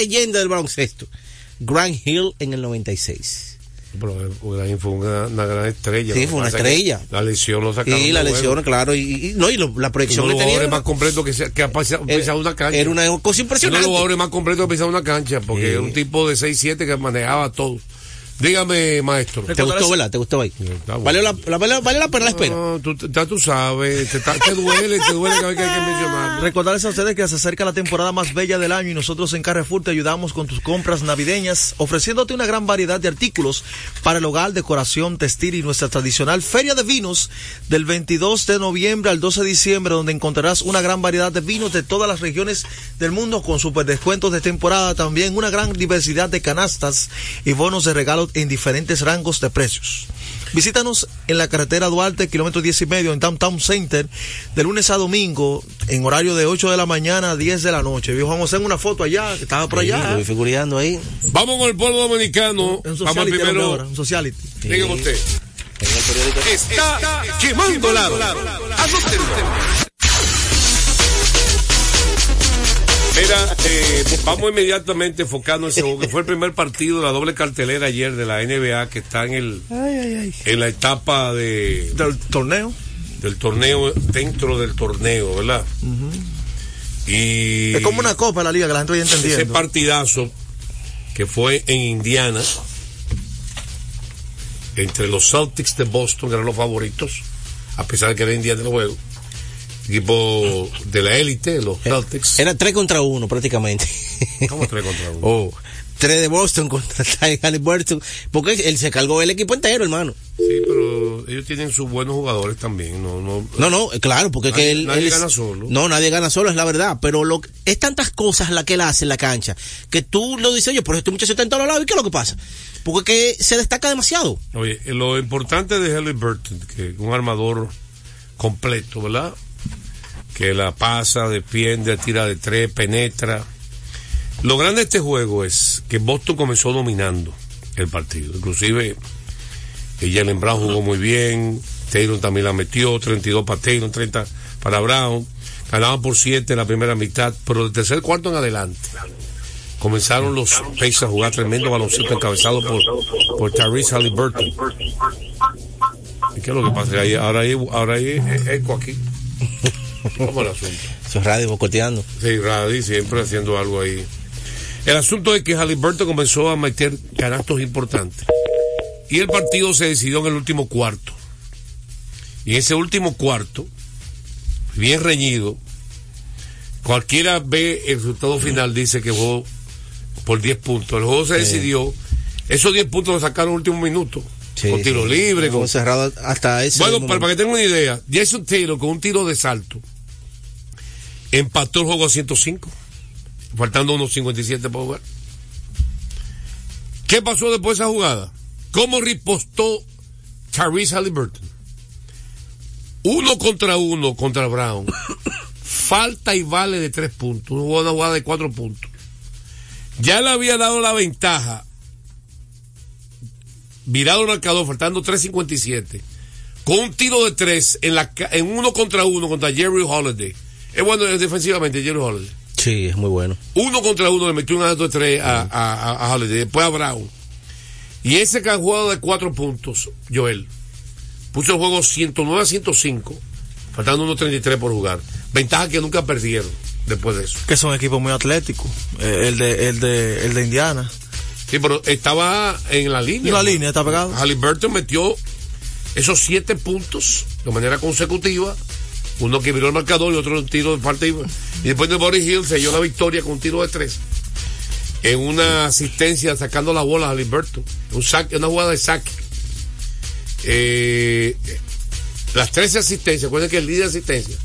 leyenda del baloncesto. Grant Hill en el 96. Pero Grant fue una, una, gran estrella. Sí, fue una estrella. La lesión lo sacaron. Sí, la lesión, claro. Y, y, no, y lo, la proyección uno que tenía. más completo que, se, que ha pisado, pisado una cancha. Era una cosa impresionante. Uno de los jugadores más completos que ha pisado una cancha, porque sí. era un tipo de 6-7 que manejaba todo. Dígame, maestro. ¿Te gustó, verdad? ¿Te gustó ahí? ¿Vale la, la, vale, vale la pena la espera? No, tú, ya tú sabes, te, te, duele, te duele que hay que mencionar. Recordarles a ustedes que se acerca la temporada más bella del año y nosotros en Carrefour te ayudamos con tus compras navideñas, ofreciéndote una gran variedad de artículos para el hogar, decoración, textil y nuestra tradicional Feria de Vinos del 22 de noviembre al 12 de diciembre, donde encontrarás una gran variedad de vinos de todas las regiones del mundo con super descuentos de temporada, también una gran diversidad de canastas y bonos de regalo en diferentes rangos de precios. Visítanos en la carretera Duarte, kilómetro 10 y medio, en Downtown Center, de lunes a domingo, en horario de 8 de la mañana a 10 de la noche. Vamos a hacer una foto allá, que estaba por allá. Figureando ahí. Vamos con el pueblo dominicano. Un, Vamos primero. Ahora, un sociality. Sí. Dígame usted. Está, está quemando lado. Mira, eh, vamos inmediatamente enfocando en ese juego, que fue el primer partido de la doble cartelera ayer de la NBA que está en el ay, ay, ay. en la etapa de del torneo del torneo dentro del torneo, ¿verdad? Uh -huh. Y es como una copa la liga que la gente vaya entendiendo. Ese partidazo que fue en Indiana entre los Celtics de Boston, que eran los favoritos, a pesar de que era Indiana el juego equipo de la élite, los Celtics. Era 3 contra 1 prácticamente. ¿Cómo 3 contra 1? Oh, 3 de Boston contra Ty Halliburton, porque él se cargó el equipo entero, hermano. Sí, pero ellos tienen sus buenos jugadores también, no no No, no, claro, porque nadie, que él, nadie él gana es, solo. No, nadie gana solo, es la verdad, pero lo es tantas cosas las que él hace en la cancha que tú lo dices, "Oye, pero este muchacho está en todos lados, ¿y qué es lo que pasa?" Porque que se destaca demasiado. Oye, lo importante de Halliburton, que un armador completo, ¿verdad? Que la pasa, defiende, tira de tres, penetra. Lo grande de este juego es que Boston comenzó dominando el partido. Inclusive, Jalen Brown jugó muy bien, Taylor también la metió, 32 para Taylor, 30 para Brown. Ganaban por 7 en la primera mitad, pero del tercer cuarto en adelante. Comenzaron los Pacers a jugar tremendo baloncesto encabezado por, por Tyrese Halliburton. ¿Y qué es lo que pasa? Ahora ahora hay eco aquí. ¿Cómo el asunto? Eso es radio bocoteando. Sí, radio siempre haciendo algo ahí. El asunto es que Halliburton comenzó a meter canastos importantes. Y el partido se decidió en el último cuarto. Y en ese último cuarto, bien reñido, cualquiera ve el resultado final, dice que jugó por 10 puntos. El juego se decidió. Esos 10 puntos los sacaron en el último minuto. Sí, con tiro sí. libre. Con... cerrado hasta ese Bueno, para que tengan una idea, Jason Taylor con un tiro de salto empató el juego a 105, faltando unos 57 para jugar. ¿Qué pasó después de esa jugada? ¿Cómo ripostó Tyrese Halliburton? Uno contra uno contra Brown. Falta y vale de tres puntos. Una jugada de cuatro puntos. Ya le había dado la ventaja. Virado el marcador, faltando 3.57. Con un tiro de tres en, la, en uno contra uno contra Jerry Holiday. Es bueno defensivamente, Jerry Holiday. Sí, es muy bueno. Uno contra uno le metió un alto de tres a, a, a- a Holiday, después a Brown. Y ese que ha jugado de cuatro puntos, Joel, puso el juego 109 a 105, faltando unos 33 por jugar. Ventaja que nunca perdieron después de eso. Que son equipos muy atléticos. Eh, el, de, el, de, el de Indiana. Sí, pero estaba en la línea. En la línea, está pegado. Halliburton metió esos siete puntos de manera consecutiva. Uno que viró el marcador y otro un tiro de falta. Y y después de Boris Hill selló la victoria con un tiro de tres. En una asistencia sacando la bola a Halliburton. Un saque, una jugada de saque. Eh, las 13 asistencias, acuérdense que el líder de asistencia.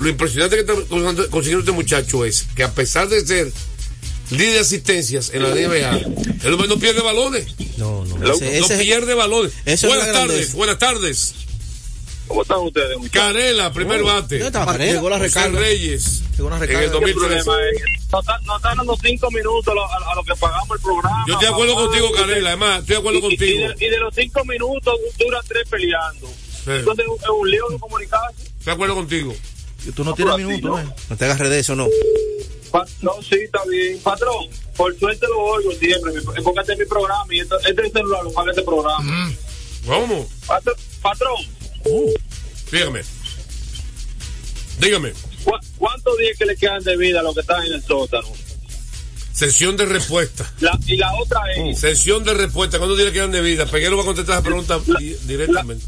Lo impresionante que está consiguiendo este muchacho es que a pesar de ser líder de asistencias en la NBA, el hombre no pierde balones. No, no. No, Ese- no ese- pierde balones. buenas la tardes, buenas tardes. ¿Cómo están ustedes, muchachos? Carela, primer bate. ¿Dónde estaba Carela? Llegó la recarga. Reyes. Llegó una En el ¿Qué 2013. problema es? Nos están dando cinco minutos a lo, a, a lo que pagamos el programa. Yo estoy de acuerdo contigo, Carela. Además, estoy de acuerdo Y- y- contigo. Y de, y de los cinco minutos dura tres peleando. Sí. Entonces es un lío de comunicarse. Estoy de acuerdo contigo. Tú no tienes minutos, ¿no? ¿eh? No te agarres de eso, no. No, sí, está bien. Patrón, por suerte lo oigo siempre, porque este es mi programa y esto, este es el celular, lo paga este programa. ¿Cómo? Patro- patrón, Dígame. Dígame. ¿cu- ¿cuántos días que le quedan de vida a los que están en el sótano? Sesión de respuesta. La, y la otra es... Sesión de respuesta. ¿Cuántos días le quedan de vida? Peguero va a contestar esa pregunta La, directamente.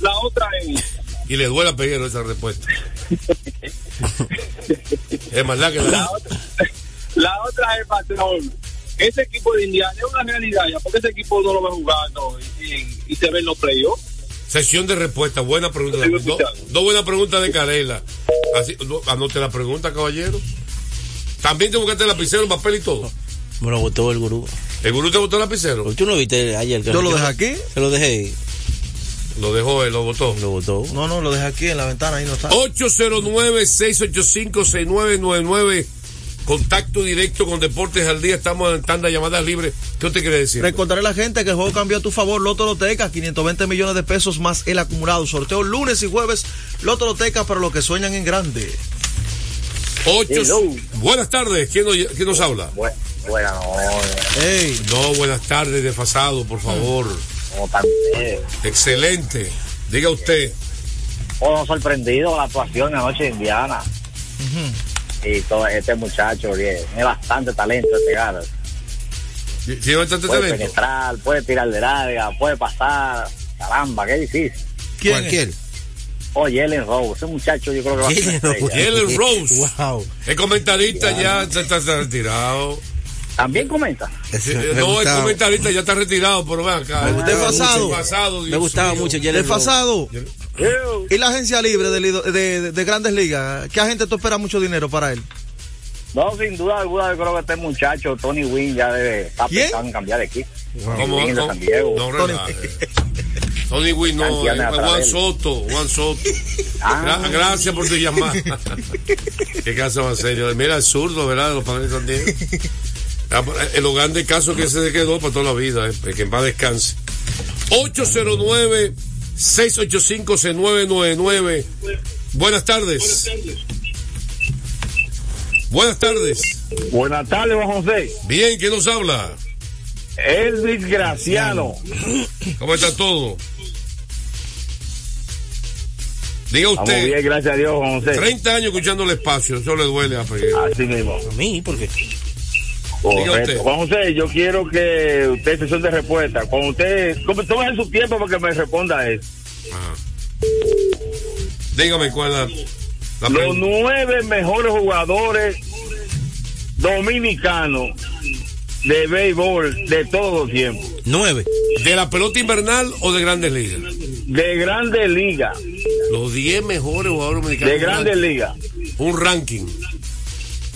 la otra es... Y le duele a Peguero esa respuesta. es verdad que La la... otra, la otra es, patrón. Ese equipo de Indiana es una realidad ya, porque ese equipo no lo ve jugando y, y- y se ve en los playoffs. Sesión de respuesta. Buena pregunta. Dos buenas preguntas de Carela. Así, no, anote la pregunta, caballero. También te buscaste el lapicero, papel y todo. Me lo botó el gurú. ¿El gurú te botó el lapicero? ¿Tú no viste ayer? que Yo lo dejé aquí. Se lo dejé. Lo dejó él, lo botó. Lo botó. No, no, lo dejé aquí en la ventana, ahí no está. 809-685-6999. Contacto directo con Deportes al Día. Estamos en tanda llamadas libres. ¿Qué usted quiere decir? Recordaré a la gente que el juego cambió a tu favor. Loto Loteca, 520 millones de pesos más el acumulado. Sorteo lunes y jueves. Loto Loteca para los que sueñan en grande. Ocho... Buenas tardes. ¿Quién nos, quién nos habla? Bu- Bueno, no, Ey, No, buenas tardes, desfasado, por favor. No tan Excelente. Diga usted. oh, sorprendido con la actuación anoche de Indiana. Y todo este muchacho bien, tiene bastante talento este garo. ¿Tiene bastante Puede talento? penetrar, puede tirar de larga, puede pasar. Caramba, qué difícil. ¿quién ¿Cualquier? es? Oh, Jalen Rose, ese muchacho yo creo que va a ser Jalen Rose. Wow. El comentarista ya se está, está retirado. También comenta. Sí, Me no, el comentarista ya está retirado, pero ven acá. Me gustaba Desfasado. mucho. Desfasado, Me gustaba mío. mucho. Desfasado. ¿Y la agencia libre de, grandes ligas? ¿Qué agente tú esperas mucho dinero para él? No, sin duda alguna, yo creo que este muchacho, Tony Wynn, ya debe estar ¿Quién? pensando en cambiar de equipo. ¿Cómo? Tony Wynn de No, San Diego. no relaje. Tony Wynn, no, Juan. Soto, Juan Soto. Ah. Gra- gracias por tu llamada. Qué caso más serio. Mira, el zurdo, ¿verdad? De los padres de San Diego. Ah, El hogar de caso que se quedó para toda la vida, eh, que en paz descanse. 809-685-6999. Buenas tardes. Buenas tardes. Buenas tardes, Juan José. Bien, ¿quién nos habla? Elvis Graciano. ¿Cómo está todo? Diga Vamos usted, bien, gracias a Dios, Juan José. 30 años escuchando el espacio, eso le duele a Peguero. Así mismo. A mí, ¿por qué? Diga Correcto. Juan José, yo quiero que usted sesión de respuesta. Cuando usted, tome su tiempo para que me responda eso. Ajá. Dígame cuál es la, la Los nueve mejores jugadores dominicanos de béisbol de todos los tiempos. Nueve. ¿De la pelota invernal o de grandes ligas? De grandes ligas. Los 10 mejores jugadores dominicanos. De grandes ligas. Un ranking.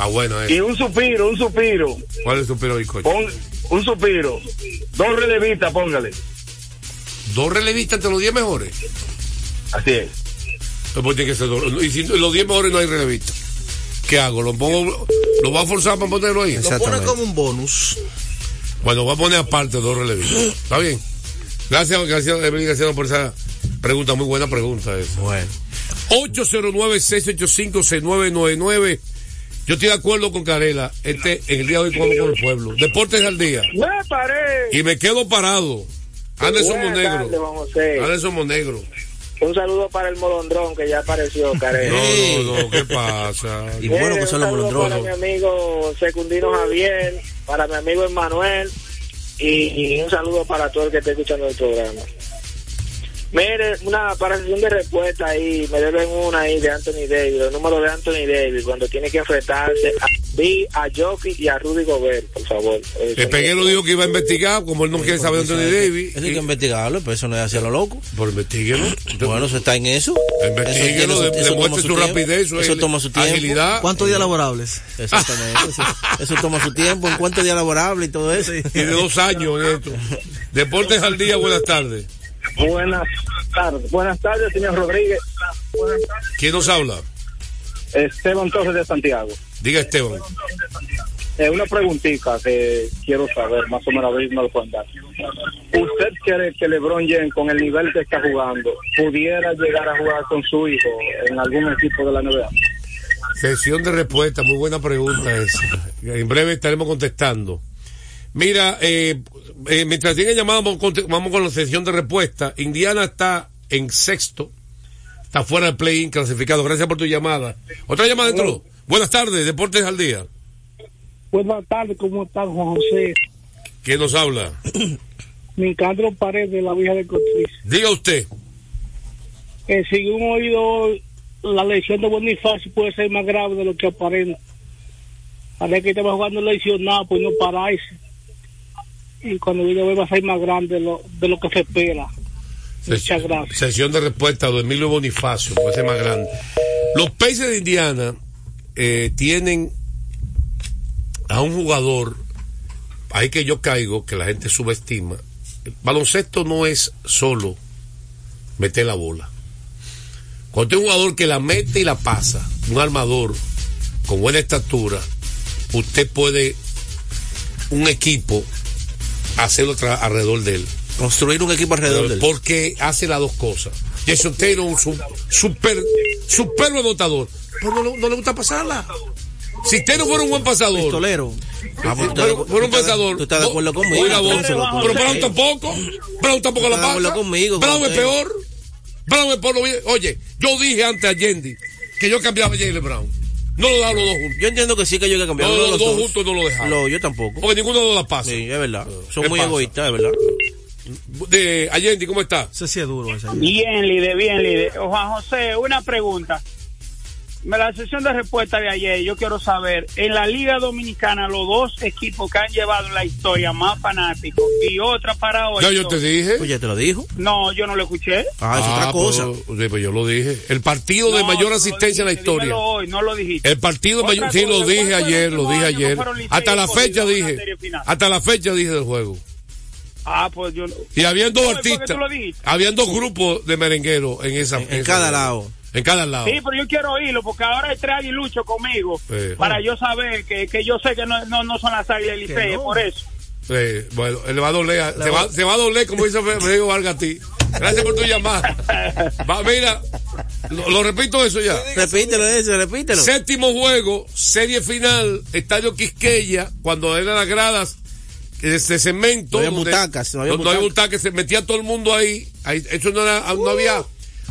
Está bueno Y eso. un suspiro, un suspiro. ¿Cuál es tu pero bizcocho? Pon, un suspiro. Dos relevistas, póngale. Dos relevistas entre los 10 mejores. Así es. Pues tiene que ser dos. Y si los 10 mejores no hay relevistas. ¿Qué hago? ¿Lo pongo? ¿Lo va a forzar para ponerlo ahí? Lo pone como un bonus. Bueno, voy a poner aparte dos relevistas. ¿Está bien? Gracias, gracias, Evelyn García, por esa pregunta. Muy buena pregunta esa. Bueno. 809-685-6999. Yo estoy de acuerdo con Carela. Este, en el día de hoy como con el pueblo. Deportes al día. ¡Me paré! Y me quedo parado. Anderson Monegro. Anderson Monegro. Un saludo para el molondrón que ya apareció, Carey. No, no, no, ¿qué pasa? Y bueno que un son los saludo para mi amigo Secundino Javier, para mi amigo Emanuel y, y un saludo para todo el que esté escuchando el programa. Mire, una para sesión de respuesta ahí, me deben una ahí de Anthony Davis, el número de Anthony Davis, cuando tiene que enfrentarse a B, a Jockey y a Rudy Gobert, por favor. Eh, El Peguero dijo que iba a investigar, como él no quiere saber de Anthony Davis. Eso hay que investigarlo, pero eso no es hacia lo loco. Por investiguelo. Bueno, eso está en eso. Investíguelo, de- demuestre su rapidez, su Eso toma su tiempo. agilidad. ¿Cuántos días laborables? Exactamente. Eso, eso toma su tiempo. ¿En cuántos días laborables y todo eso? Tiene dos años en esto. Deportes al día, buenas tardes. Buenas tardes. Buenas tardes, señor Rodríguez. ¿Quién nos habla? Esteban Torres de Santiago. Diga Esteban. Eh, una preguntita que quiero saber, más o menos a ver si me lo pueden dar. ¿Usted cree que LeBron James, con el nivel que está jugando, pudiera llegar a jugar con su hijo en algún equipo de la NBA? Sesión de respuesta, muy buena pregunta esa. En breve estaremos contestando. Mira, eh, eh, mientras tienen llamada, vamos, con- vamos con la sesión de respuesta. Indiana está en sexto, está fuera del play-in clasificado. Gracias por tu llamada. Otra llamada dentro. Buenas tardes, Deportes al Día. Buenas tardes, ¿cómo estás, Juan José? ¿Quién nos habla? Nicandro Pared de la Vieja de Cotriz. Diga usted. Que según oído, la lesión de Bonifacio puede ser más grave de lo que aparenta. Parece que estaba jugando lesionado, pues no pararse. Y cuando a ver va a ser más grande de lo, de lo que se espera. Muchas gracias. Sesión de respuesta de Emilio Bonifacio, puede ser más grande. Los Pacers de Indiana eh, tienen a un jugador, ahí que yo caigo, que la gente subestima. El baloncesto no es solo meter la bola. Cuando hay un jugador que la mete y la pasa, un armador con buena estatura, usted puede un equipo hacerlo alrededor de él. Construir un equipo alrededor de él. Porque hace las dos cosas. Jason Taylor es un su- super, super anotador. Pero no, le- no le gusta pasarla. Si Taylor fuera un buen pasador. Pistolero. Ah, pues, Pero fuera un pasador. Tú estás de acuerdo conmigo. Pero Brown tampoco. Brown tampoco la pasa. conmigo, Brown es peor. Brown es peor. Oye, yo dije antes a Yendi que yo cambiaba a Jalen Brown. No lo daba los dos juntos. Yo entiendo que sí que yo hay que cambiar. No, los los dos juntos no lo dejaron. No, yo tampoco. Porque ninguno de los la pasa. Sí, es verdad. Son ¿Qué muy pasa? egoístas, es verdad. De Allende, ¿cómo está? Sí es duro. Ese. Bien, líder, bien, líder. Juan José, una pregunta. La sesión de respuesta de ayer, yo quiero saber, en la Liga Dominicana, los dos equipos que han llevado la historia más fanáticos y otra para hoy. Ya yo te dije. Pues ya te lo dijo. No, yo no lo escuché. Ah, es otra cosa. pues, pues yo lo dije. El partido de No, mayor asistencia en la historia. hoy, no lo dijiste. El partido mayor, sí, lo ¿cuál dije ayer, lo dije ayer. Hasta la fecha dije. Hasta la fecha dije del juego. Ah, pues yo no. Y habían dos No, ¿por qué artistas. tú lo dijiste? Habían dos grupos de merengueros en esa. En, en esa- cada lado. En cada lado. Sí, pero yo quiero oírlo porque ahora hay tres aguiluchos conmigo para yo saber que, que yo sé que no, no, no son las águilas del Licey, no. por eso. Sí, bueno, él le va a doler. Se va, se va a doler, como dice Federico Vargas a ti. Gracias por tu llamada. Va, mira, lo, lo repito eso ya. Repítelo eso, repítelo. Séptimo juego, serie final, Estadio Quisqueya, cuando eran las gradas de, cemento. No había butacas, no había donde butacas. butacas, se metía todo el mundo ahí. ahí eso no era, no había,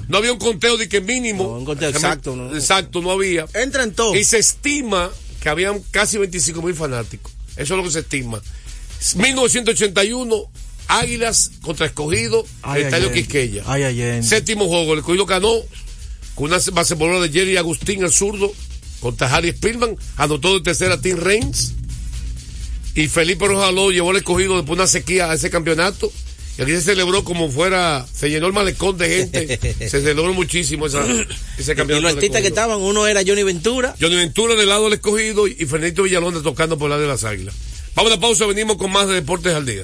no había un conteo de que mínimo. No, un conteo exacto, no. Exacto, no había. Entra en todo. Y se estima que habían casi 25 mil fanáticos. Eso es lo que se estima. 1981, Águilas contra Escogido, Ay, Estadio. Quisqueya. Ay, Allende. Séptimo juego, el Escogido ganó con una base de Jerry Agustín, el zurdo, contra Harry Spillman, anotó de tercera Tim Reigns. Y Felipe Rojaló llevó el escogido después de una sequía a ese campeonato. Y aquí se celebró como fuera, se llenó el malecón de gente. se celebró muchísimo esa, ese Y campeonato. los del artistas que estaban, uno era Johnny Ventura. Johnny Ventura del lado del escogido y Fernando Villalonde tocando por el lado de las águilas. Vamos a la pausa, venimos con más de Deportes al Día.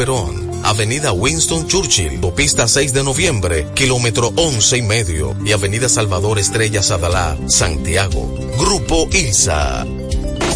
Avenida Winston Churchill, Pista 6 de noviembre, kilómetro 11 y medio, y Avenida Salvador Estrella Sadalá, Santiago. Grupo ILSA.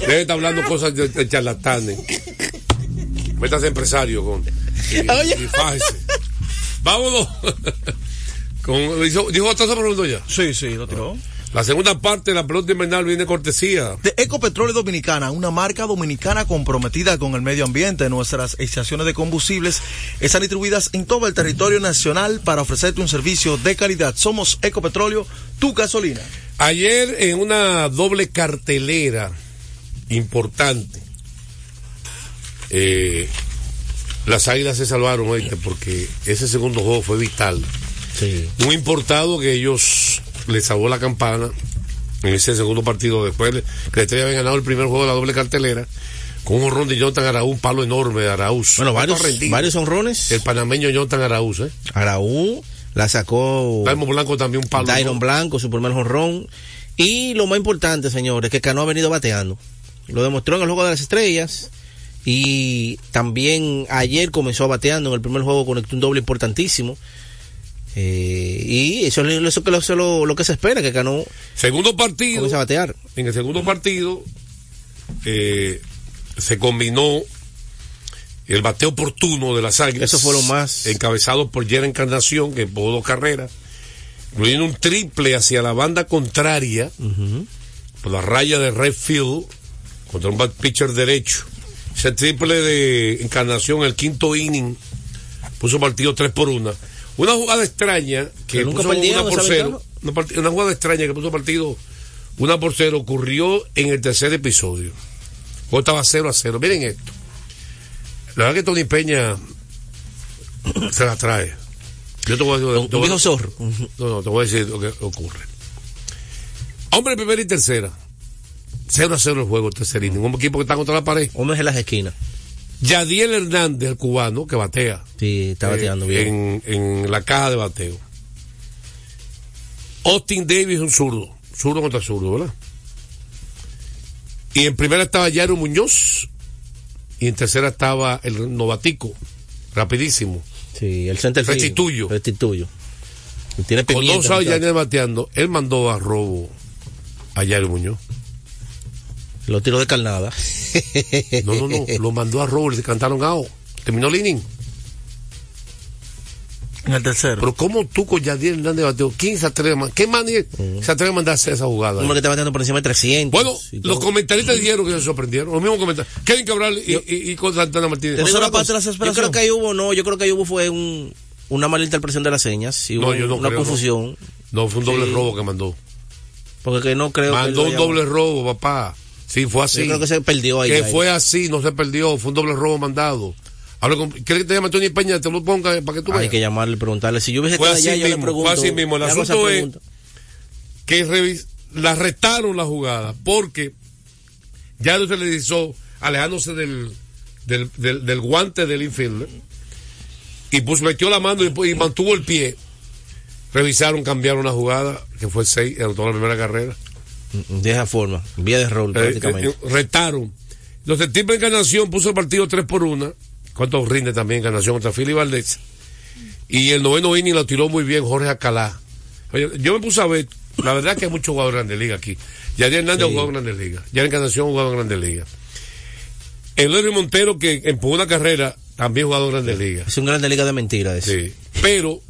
Debe estar hablando cosas de, de charlatanes. Métase empresario con. Y, y fájese. Vámonos. Con, dijo, dijo otra pregunta ya. Sí, sí, lo tiró. La segunda parte de la pelota invernal viene cortesía. De Ecopetróleo Dominicana, una marca dominicana comprometida con el medio ambiente. Nuestras estaciones de combustibles están distribuidas en todo el territorio nacional para ofrecerte un servicio de calidad. Somos Ecopetróleo, tu gasolina. Ayer en una doble cartelera importante, eh, las águilas se salvaron, oíste, porque ese segundo juego fue vital. Sí. Un importado que ellos le salvó la campana en ese segundo partido después de que la Estrella había ganado el primer juego de la doble cartelera con un honrón de Jonathan Araúz, un palo enorme de Araúz. Bueno, varios, varios honrones. El panameño Jonathan Araúz, ¿eh? Araúz la sacó. Blanco también un palo. Dairon Blanco, su primer honrón. Y lo más importante, señores, que Cano ha venido bateando. Lo demostró en el juego de las estrellas. Y también ayer comenzó bateando. En el primer juego conectó un doble importantísimo. Eh, y eso es eso lo, lo, que se espera, que Cano. Segundo partido. A batear. En el segundo partido eh, se combinó el bateo oportuno de las águilas. Eso fue lo más. Encabezado por Jera Encarnación, que empujó dos carreras. Incluyendo un triple hacia la banda contraria. Uh -huh. Por la raya de Redfield. Contra un bat pitcher derecho. Ese triple de Encarnación, el quinto inning. Puso partido 3 por 1. Una jugada extraña que nunca puso una por cero. Una, una jugada extraña que puso partido una por cero ocurrió en el tercer episodio. Juego estaba 0 a 0. Miren esto. La verdad que Tony Peña se la trae. Yo te voy a decir. Un, te voy a- zorro. no, no, te voy a decir lo que ocurre. Hombre, primera y tercera. 0 a 0 el juego, tercer inning. Un equipo que está contra la pared. Hombres en las esquinas. Yadiel Hernández, el cubano, que batea. Sí, está bateando eh, bien. En, en la caja de bateo. Austin Davis, un zurdo. Zurdo contra zurdo, ¿verdad? Y en primera estaba Jairo Muñoz. Y en tercera estaba el novatico. Rapidísimo. Sí, el center. Restituyo. Restituyo. Tiene Con dos bateando, él mandó a robo a Jairo Muñoz. Lo tiró de carnada. No, no, no. lo mandó a robo y cantaron out. Terminó el inning. En el tercero. Pero ¿cómo tú con Yadiel Hernández se atreve a mandar? ¿Qué man se atreve a mandar a hacer esa jugada? Uno que está bateando por encima de 300. Bueno, los comentaristas dijeron que se sorprendieron. Los mismos comentarios. Kevin Cabral y, y, y con Santana Martínez. ¿Eso era parte de cosa, la Yo creo que ahí hubo, no, yo creo que ahí hubo fue un, una mala interpretación de las señas. Y No, yo no una creo, confusión. No, fue un doble Sí. robo que mandó. Porque que no creo que. Mandó un doble robo, papá. Sí, fue así. Yo creo que se perdió ahí. Que ahí. fue así, no se perdió. Fue un doble robo mandado. ¿Quieres que te llame Tony Peña? Te lo ponga para que tú Hay veas. que llamarle preguntarle. Si yo hubiese Fue estado así allá, yo le mismo, pregunto. fue así mismo. El asunto es que la retaron la jugada porque ya no se le hizo alejándose del, del, del, del guante del infielder y pues metió la mano y, y mantuvo el pie. Revisaron, cambiaron la jugada, que fue 6, anotó la primera carrera. De esa forma. Vía de rol, Eh, prácticamente. eh, retaron. Entonces, el tipo de Encarnación puso el partido 3 por 1. ¿Cuánto rinde también Encarnación contra Philly Valdés? Y el noveno inning lo tiró muy bien Jorge Acalá. Oye, yo me puse a ver, la verdad que hay muchos jugadores de Grandes Ligas aquí. Yadier Hernández Sí. jugado en Grandes Ligas. Ya Encarnación ha jugado en Grandes Ligas. El Larry Montero, que empujó una carrera, también ha jugado en Grandes Ligas. Es un grande liga de mentiras. Sí. Pero,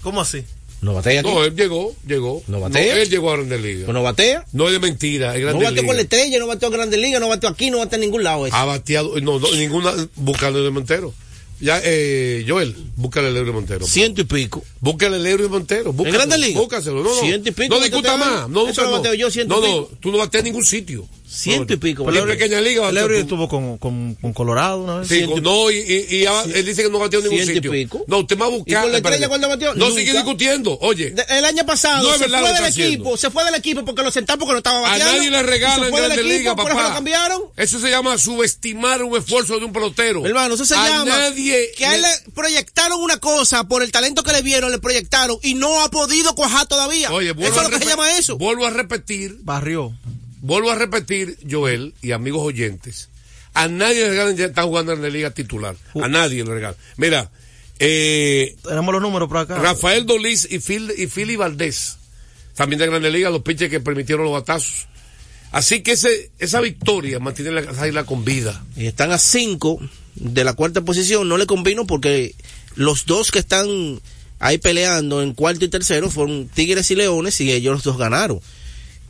¿Cómo así? No batea aquí. no, él llegó, llegó. ¿No batea? él llegó a Grandes Ligas. Pues no batea. No es de mentira, es No Grandes bateó con la Ligas. estrella, no bateó en Grande Liga, no bateó aquí, no bateó en ningún lado. ese. Ha bateado, no, no, ninguna, búscale de Montero. Ya, eh, Joel, búscale el Euro Montero. Ciento y pico. Búscale el Euro Montero. Búscatelo, Grandes Ligas? Búscaselo. No, no. Ciento y pico No discuta más. No, eso no. bateo yo, ciento no, y no, pico. tú no bateas en ningún sitio. Ciento y pico. Pero En pequeña liga, estuvo con, con, con Colorado una vez. Sí, con- no, y, y, y ahora él dice que no batió en ningún y sitio. pico. No, usted me va a buscar. ¿Y con la estrella cuándo batió? No sigue discutiendo. Oye, De- El año pasado No se fue del equipo, se fue del equipo porque lo sentaron porque no estaba a bateando. nadie le regalan en Grandes Ligas, por eso papá. lo cambiaron. Eso se llama subestimar un esfuerzo de un pelotero. Hermano, eso se a llama nadie que a él le- proyectaron una cosa por el talento que le vieron, le proyectaron y no ha podido cuajar todavía. Oye, vuelvo eso es a lo que se llama eso. Vuelvo a repetir, Barrió. Vuelvo a repetir, Joel y amigos oyentes. A nadie le regalan ya está jugando en la liga titular. A nadie le regalan. Mira, eh, Tenemos los números por acá. Rafael Dolís y Phil, y Philly Valdés, también de Grandes Ligas, los pitchers que permitieron los batazos. Así que ese, esa victoria mantiene la isla con vida. Y están a cinco de la cuarta posición. No le convino porque los dos que están ahí peleando en cuarto y tercero fueron Tigres y Leones y ellos los dos ganaron.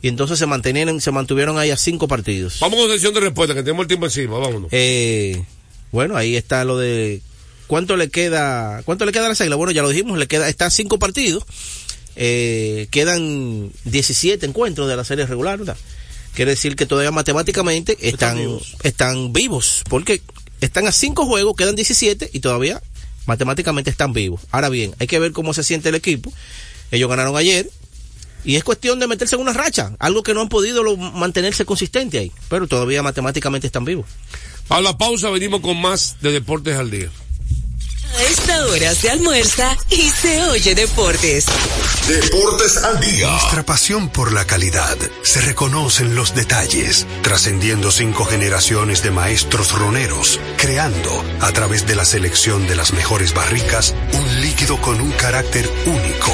Y entonces se mantenieron, se mantuvieron ahí a cinco partidos. Vamos con sesión de respuesta, que tenemos el tiempo encima, vámonos. Eh, bueno, ahí está lo de cuánto le queda, cuánto le queda a las águilas. Bueno, ya lo dijimos, le queda, está a cinco partidos. Eh, quedan 17 encuentros de la serie regular, ¿verdad? Quiere decir que todavía matemáticamente están, están vivos. porque están a cinco juegos, quedan 17 y todavía matemáticamente están vivos. Ahora bien, hay que ver cómo se siente el equipo. Ellos ganaron ayer, y es cuestión de meterse en una racha, algo que no han podido lo- mantenerse consistente ahí, pero todavía matemáticamente están vivos. A la pausa venimos con más de Deportes al Día. A esta hora se almuerza y se oye deportes. Deportes al día. Nuestra pasión por la calidad se reconoce en los detalles, trascendiendo cinco generaciones de maestros roneros, creando, a través de la selección de las mejores barricas, un líquido con un carácter único,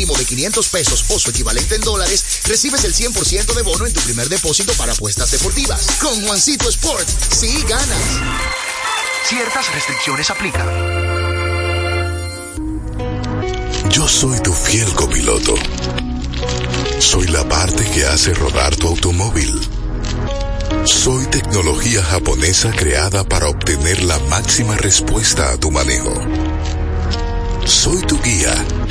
mínimo de 500 pesos o su equivalente en dólares, recibes el 100% de bono en tu primer depósito para apuestas deportivas. Con Juancito Sport, sí ganas. Ciertas restricciones aplican. Yo soy tu fiel copiloto. Soy la parte que hace rodar tu automóvil. Soy tecnología japonesa creada para obtener la máxima respuesta a tu manejo. Soy tu guía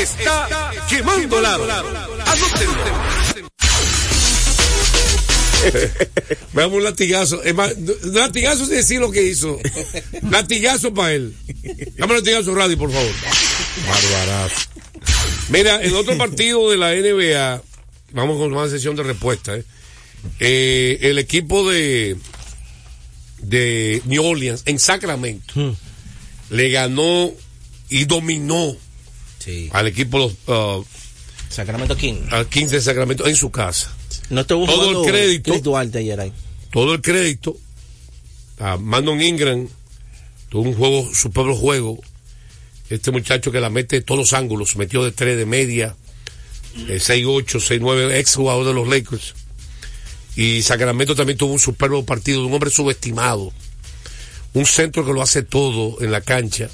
Está quemando lado. Anótenlo. Veamos un latigazo. Es más, latigazo sin decir lo que hizo. Latigazo para él. Dame un latigazo radio, por favor. Barbarazo. Mira, en otro partido de la NBA, vamos con una sesión de respuesta. ¿eh? Eh, el equipo de, de New Orleans en Sacramento le ganó y dominó al equipo uh, Sacramento King. al 15 de Sacramento en su casa. No estuvo todo el crédito Duarte ayer ahí. todo el crédito a Mandon Ingram tuvo un juego su propio juego este muchacho que la mete de todos los ángulos metió de tres de media eh, 6-8 6-9 ex jugador de los Lakers y Sacramento también tuvo un superbo partido de un hombre subestimado un centro que lo hace todo en la cancha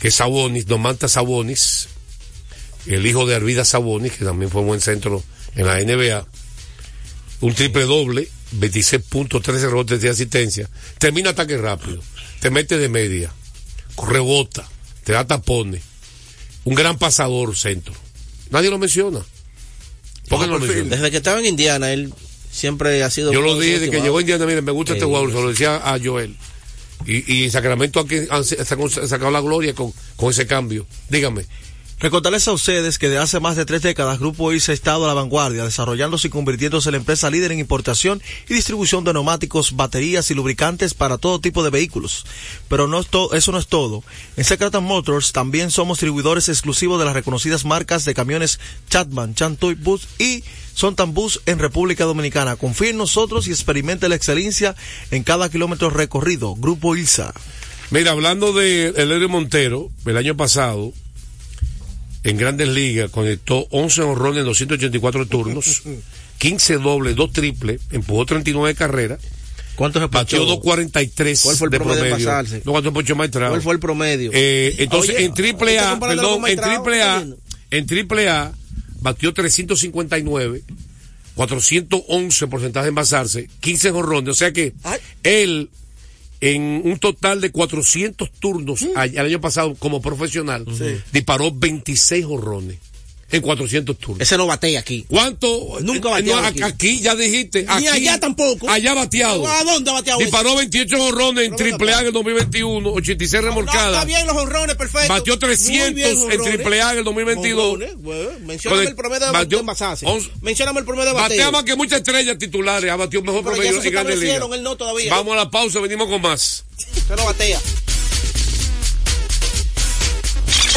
que Sabonis Domanta Sabonis el hijo de Arvida Sabonis que también fue un buen centro en la NBA un triple doble, 26 puntos, 13 rebotes de asistencia, termina ataque rápido, te mete de media, rebota, te da tapones, un gran pasador centro. Nadie lo menciona. ¿Por qué no lo menciona? Desde que estaba en Indiana, él siempre ha sido. Yo lo dije de que llegó a Indiana, mire, me gusta este jugador, se lo decía a Joel. Y, y Sacramento aquí han sacado, sacado la gloria con, con ese cambio. Dígame. Recordarles a ustedes que de hace más de tres décadas Grupo IRSA ha estado a la vanguardia, desarrollándose y convirtiéndose en la empresa líder en importación y distribución de neumáticos, baterías y lubricantes para todo tipo de vehículos. Pero no es eso no es todo. En Secretan Motors también somos distribuidores exclusivos de las reconocidas marcas de camiones Chatman, Chantoy Bus y Sontan Bus en República Dominicana. Confíe en nosotros y experimente la excelencia en cada kilómetro recorrido. Grupo ILSA. Mira, hablando de Eleurio Montero, el año pasado, en Grandes Ligas, conectó 11 honrones en 284 turnos, 15 dobles, 2 triples, empujó 39 carreras. ¿Cuántos se Batió ponchó? 243 ¿Cuál fue el de promedio de promedio. pasarse? No, ¿cuántos ponchos maestrados? ¿Cuál fue el promedio? Eh, entonces, Oye, en triple ¿está A, perdón, en triple ¿Está A, en triple A, batió 359, 411 porcentaje de envasarse, 15 jorrones, o sea que él, en un total de 400 turnos Mm. el año pasado como profesional, disparó 26 jorrones en 400 turnos. Ese no batea aquí. ¿Cuánto? Nunca bateado no, aquí. aquí. ya dijiste. Ni allá tampoco. Allá bateado. ¿A dónde bateado Disparó ese? 28 jorrones en triple A en el 2021, 86 No, remolcadas. está bien los honrones, perfecto. Batió Muy 300 bien, en triple A en el 2022. Jonrones, bueno, mencióname Con el promedio de, once- Mencióname el promedio de bateo. Batea más que muchas estrellas titulares. Ha batido mejor Pero promedio se en Grandes Ligas. no. Vamos a la pausa, venimos con más. No batea.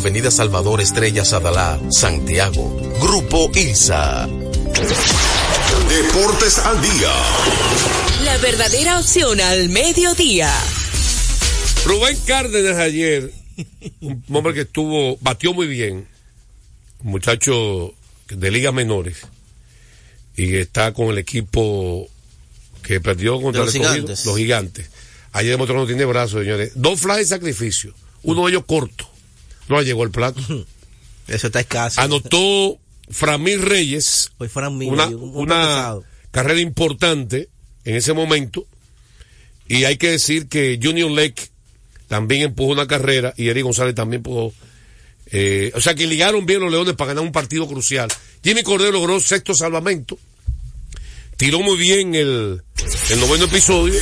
Avenida Salvador Estrella Sadalá, Santiago. Grupo ILSA. Deportes al día. La verdadera opción al mediodía. Rubén Cárdenas ayer, un hombre que estuvo, batió muy bien, un muchacho de ligas menores, y está con el equipo que perdió contra los el gigantes. los gigantes. Ayer demostró que no tiene brazos, señores. Dos flash de sacrificio, uno de ellos corto. No le llegó el plato. Eso está escaso. Anotó Framil Reyes, Hoy Fran Miller, una, un una carrera importante en ese momento. Y hay que decir que Junior Lake también empujó una carrera y Eric González también empujó. eh, o sea que ligaron bien los Leones para ganar un partido crucial. Jimmy Cordero logró sexto salvamento. Tiró muy bien el, el noveno episodio.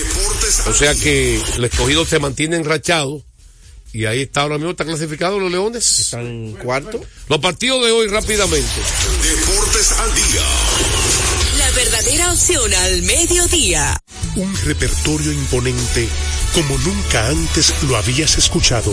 O sea que el escogido se mantiene enrachado. Y ahí está ahora mismo, está clasificado los Leones. Están cuarto. Los partidos de hoy rápidamente. Deportes al día. La verdadera opción al mediodía. Un repertorio imponente como nunca antes lo habías escuchado.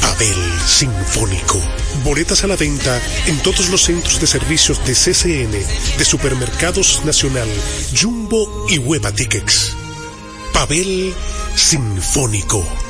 Pavel Sinfónico. Boletas a la venta en todos los centros de servicios de CCN, de Supermercados Nacional, Jumbo y Hueva Tickets. Pavel Sinfónico.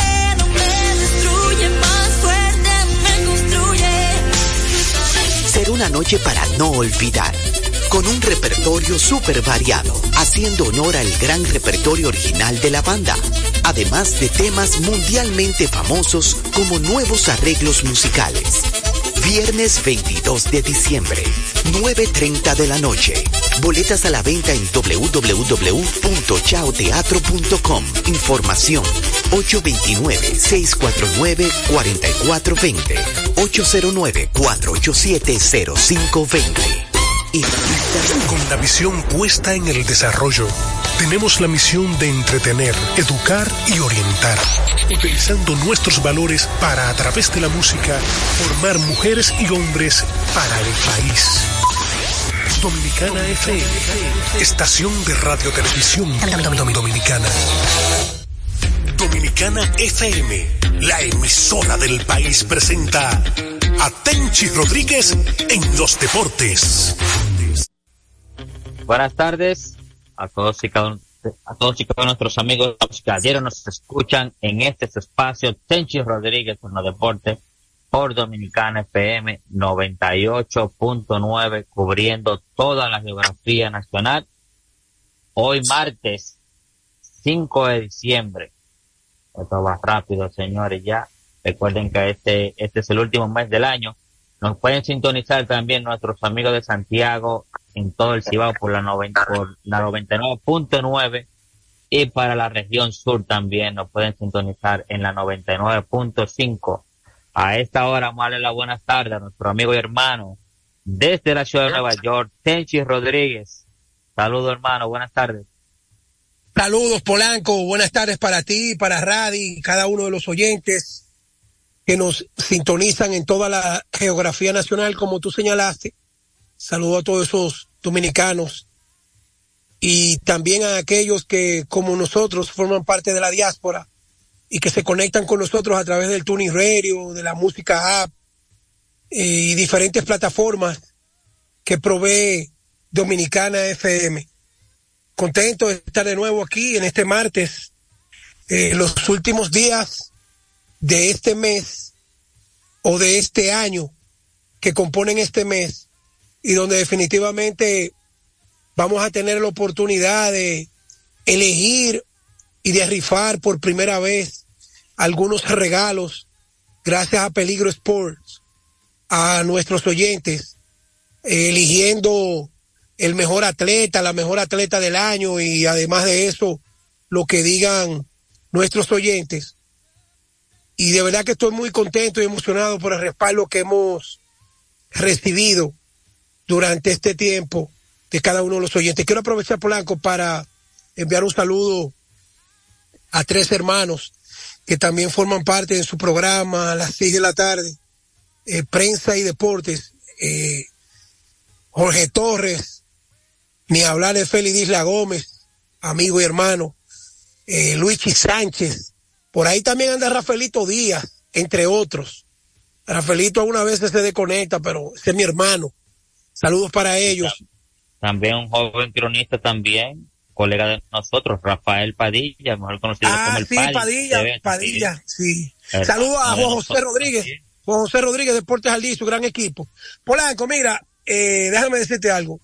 Una noche para no olvidar, con un repertorio súper variado, haciendo honor al gran repertorio original de la banda, además de temas mundialmente famosos como nuevos arreglos musicales. Viernes 22 de diciembre, 9.30 de la noche. Boletas a la venta en www.chaoteatro.com. Información 829-649-4420. 809-487-0520. Y Con la visión puesta en el desarrollo, tenemos la misión de entretener, educar y orientar, utilizando nuestros valores para, a través de la música, formar mujeres y hombres para el país. Dominicana FM, estación de radio televisión dominicana. Dominicana FM, la emisora del país presenta a Tenchi Rodríguez en los deportes. Buenas tardes a todos y cada a todos y cada nuestros amigos que ayer nos escuchan en este espacio Tenchi Rodríguez con los deportes por Dominicana FM 98.9 cubriendo toda la geografía nacional. Hoy martes 5 de diciembre. Esto va rápido, señores, ya. Recuerden que este, este es el último mes del año. Nos pueden sintonizar también nuestros amigos de Santiago en todo el Cibao por la 90, por la 99.9 y para la región sur también nos pueden sintonizar en la 99.5. A esta hora vamos a darle la buenas tardes a nuestro amigo y hermano desde la ciudad de Nueva York, Tenchi Rodríguez. Saludos hermano, buenas tardes. Saludos, Polanco. Buenas tardes para ti, para Radi, y cada uno de los oyentes que nos sintonizan en toda la geografía nacional, como tú señalaste. Saludo a todos esos dominicanos y también a aquellos que, como nosotros, forman parte de la diáspora y que se conectan con nosotros a través del Tuning Radio, de la música app eh, y diferentes plataformas que provee Dominicana FM contento de estar de nuevo aquí en este martes, eh, los últimos días de este mes o de este año que componen este mes y donde definitivamente vamos a tener la oportunidad de elegir y de rifar por primera vez algunos regalos gracias a Peligro Sports a nuestros oyentes eh, eligiendo el mejor atleta, la mejor atleta del año y además de eso, lo que digan nuestros oyentes. Y de verdad que estoy muy contento y emocionado por el respaldo que hemos recibido durante este tiempo de cada uno de los oyentes. Quiero aprovechar Polanco para enviar un saludo a tres hermanos que también forman parte de su programa a las seis de la tarde, eh, prensa y deportes. Eh, Jorge Torres, ni hablar de Félix Isla Gómez, amigo y hermano, eh, Luigi Sánchez, por ahí también anda Rafaelito Díaz, entre otros, Rafaelito alguna vez se desconecta, pero ese es mi hermano. Saludos para ellos. También un joven cronista también, colega de nosotros, Rafael Padilla, mejor conocido Ah, como el sí, Padilla. Padilla, Se ve, Padilla, sí. El- Saludos a Juan José Rodríguez. Juan José Rodríguez, Deportes Jaldí, su gran equipo. Polanco, mira, eh, déjame decirte algo.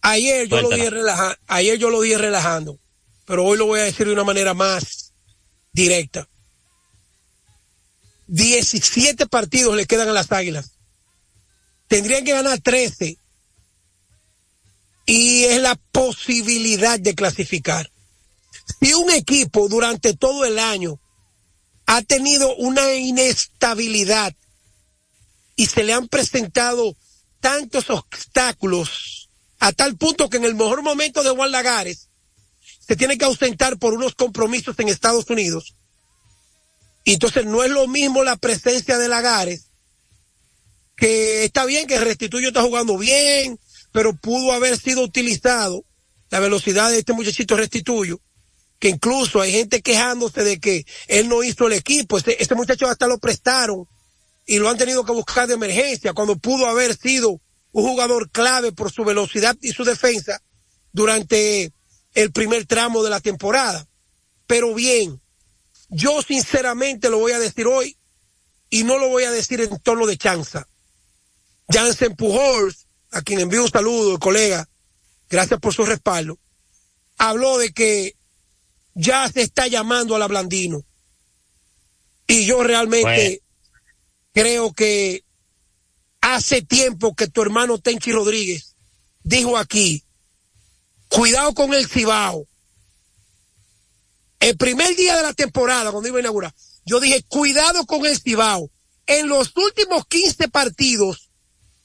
Ayer yo lo dije relaja- ayer yo lo dije relajando, pero hoy lo voy a decir de una manera más directa. 17 partidos le quedan a las Águilas. Tendrían que ganar 13 y es la posibilidad de clasificar. Si un equipo durante todo el año ha tenido una inestabilidad y se le han presentado tantos obstáculos a tal punto que en el mejor momento de Juan Lagares se tiene que ausentar por unos compromisos en Estados Unidos. Y entonces no es lo mismo la presencia de Lagares, que está bien que Restituyo está jugando bien, pero pudo haber sido utilizado la velocidad de este muchachito Restituyo, que incluso hay gente quejándose de que él no hizo el equipo, este, este muchacho hasta lo prestaron y lo han tenido que buscar de emergencia cuando pudo haber sido un jugador clave por su velocidad y su defensa durante el primer tramo de la temporada. Pero bien, yo sinceramente lo voy a decir hoy y no lo voy a decir en tono de chanza. Jansen Pujols, a quien envío un saludo, colega, gracias por su respaldo, habló de que ya se está llamando a la Blandino. Y yo realmente creo que hace tiempo que tu hermano Tenchi Rodríguez dijo aquí, cuidado con el Cibao. El primer día de la temporada, cuando iba a inaugurar, yo dije, cuidado con el Cibao. En los últimos 15 partidos,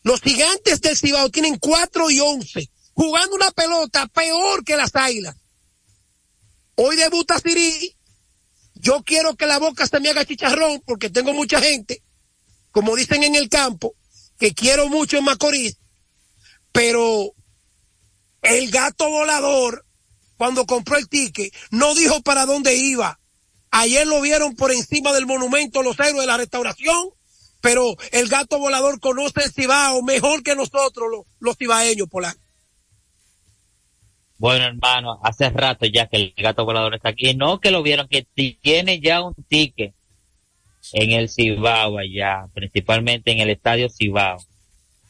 los gigantes del Cibao tienen 4 y 11, jugando una pelota peor que las águilas. Hoy debuta Siri. Yo quiero que la boca se me haga chicharrón porque tengo mucha gente, como dicen en el campo, que quiero mucho en Macorís, pero el gato volador, cuando compró el ticket, no dijo para dónde iba. Ayer lo vieron por encima del monumento los héroes de la restauración, pero el gato volador conoce el Cibao mejor que nosotros, los, los cibaeños, Polanco. Bueno, hermano, hace rato ya que el gato volador está aquí. No que lo vieron, que ti- tiene ya un ticket en el Cibao allá, principalmente en el estadio Cibao.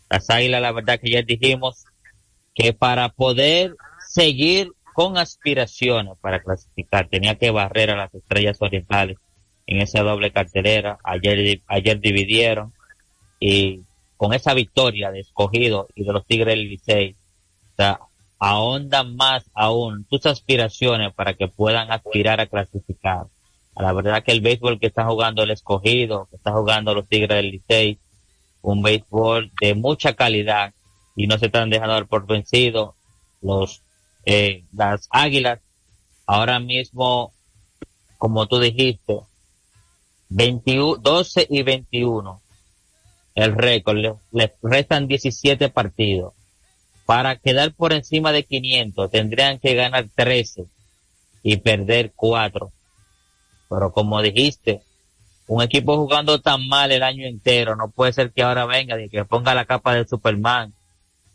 Las águilas, la verdad que ya dijimos que para poder seguir con aspiraciones para clasificar, tenía que barrer a las estrellas orientales en esa doble cartelera. Ayer, ayer dividieron y con esa victoria de escogido y de los Tigres del Licey, o más aún tus aspiraciones para que puedan aspirar a clasificar. A la verdad que el béisbol que está jugando el escogido, que está jugando los Tigres del Licey, un béisbol de mucha calidad y no se están dejando por vencido. Los, eh, las águilas ahora mismo, como tú dijiste, 21, 12 y 21. El récord, le, le restan 17 partidos. Para quedar por encima de 500 tendrían que ganar 13 y perder 4. Pero como dijiste, un equipo jugando tan mal el año entero, no puede ser que ahora venga y que ponga la capa de Superman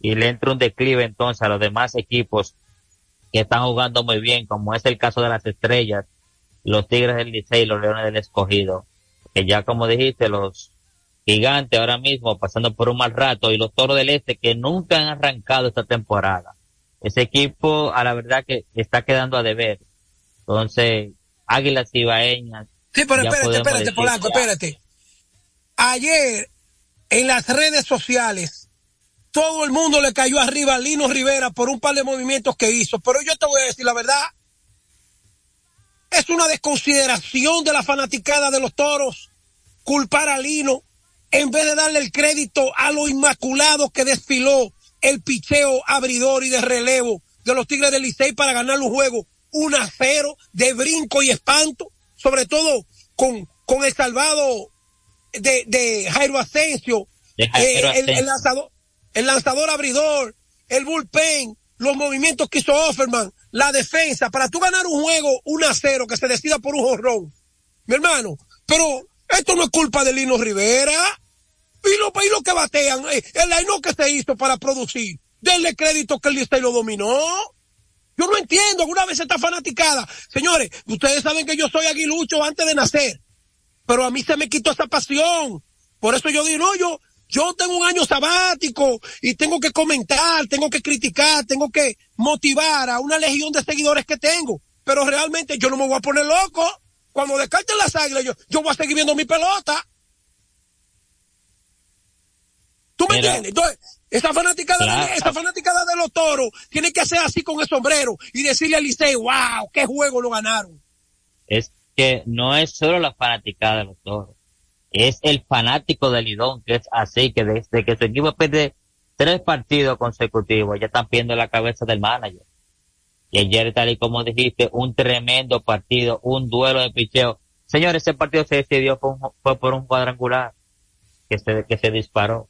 y le entre un declive entonces a los demás equipos que están jugando muy bien, como es el caso de las estrellas, los Tigres del Licey y los Leones del Escogido, que ya como dijiste, los gigantes ahora mismo pasando por un mal rato y los Toros del Este que nunca han arrancado esta temporada. Ese equipo, a la verdad que está quedando a deber. Entonces, Águilas Ibaeñas. Sí, pero espérate, espérate, Polanco, ya. espérate. Ayer, en las redes sociales, todo el mundo le cayó arriba a Lino Rivera por un par de movimientos que hizo. Pero yo te voy a decir la verdad. Es una desconsideración de la fanaticada de los toros culpar a Lino en vez de darle el crédito a lo inmaculado que desfiló el picheo abridor y de relevo de los Tigres del Licey para ganar un juego 1 a 0 de brinco y espanto, sobre todo con, con el salvado de, de Jairo Asensio, De Jairo eh, el, Asensio. el lanzador, el lanzador abridor, el bullpen, los movimientos que hizo Offerman, la defensa, para tú ganar un juego 1 a 0 que se decida por un jorrón. Mi hermano, pero esto no es culpa de Lino Rivera. Y lo, y lo que batean, eh, el line que se hizo para producir, denle crédito que el Licey lo dominó. Yo no entiendo, alguna vez está fanaticada. Señores, ustedes saben que yo soy aguilucho antes de nacer, pero a mí se me quitó esa pasión. Por eso yo digo, no, yo, yo tengo un año sabático y tengo que comentar, tengo que criticar, tengo que motivar a una legión de seguidores que tengo. Pero realmente yo no me voy a poner loco. Cuando descarten las águilas, yo, yo voy a seguir viendo mi pelota. ¿Tú me Mira. entiendes? Entonces, esa fanaticada, Claro. esa fanaticada de los toros tiene que hacer así con el sombrero y decirle al Licey, wow, qué juego lo ganaron. Es que no es solo la fanaticada de los toros. Es el fanático del Lidón que es así, que desde que su equipo pierde tres partidos consecutivos, ya están pidiendo la cabeza del manager. Y ayer, tal y como dijiste, un tremendo partido, un duelo de picheo. Señores, ese partido se decidió fue, un- fue por un cuadrangular que se, que se disparó.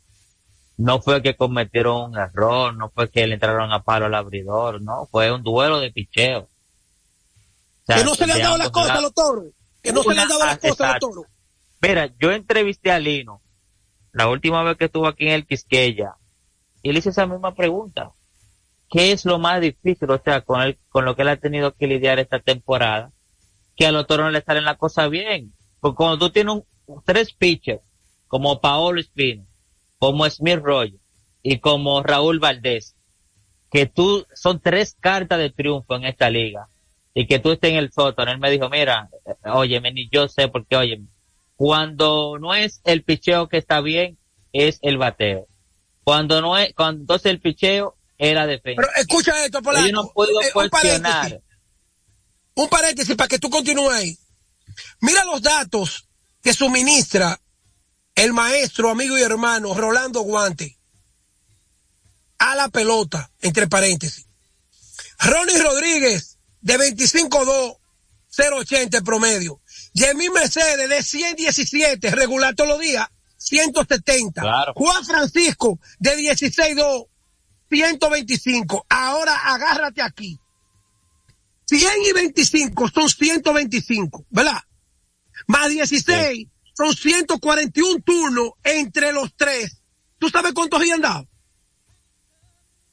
No fue que cometieron un error, no fue que le entraron a palo al abridor, no, fue un duelo de picheo. O sea, que no se le han de dado las cosas a los toros. Que no se le han dado las cosas a los toros. Mira, yo entrevisté a Lino la última vez que estuvo aquí en el Quisqueya y le hice esa misma pregunta. ¿Qué es lo más difícil, o sea, con, el, con lo que él ha tenido que lidiar esta temporada? Que a los toros no le salen las cosas bien. Porque cuando tú tienes un, tres pitchers, como Paolo Espino, como Smith Royo y como Raúl Valdés, que tú son tres cartas de triunfo en esta liga y que tú estés en el sótano. Él me dijo, mira, oye, ni yo sé porque, oye, cuando no es el picheo que está bien, es el bateo. Cuando no es, cuando entonces el picheo es la defensa. Pero escucha esto, Polanco. Yo no puedo Eh, cuestionar. Un paréntesis para que tú continúes ahí. Mira los datos que suministra el maestro, amigo y hermano Rolando Guante a la pelota, entre paréntesis. Ronnie Rodríguez, de 25-2, 0.80 en promedio. Jimmy Mercedes, de 117, regular todos los días, 170. Claro. Juan Francisco, de 16-2, 125. Ahora agárrate aquí. 100 y 25 son 125, ¿verdad? Más 16 son 141 turnos entre los tres. ¿Tú sabes cuántos habían dado?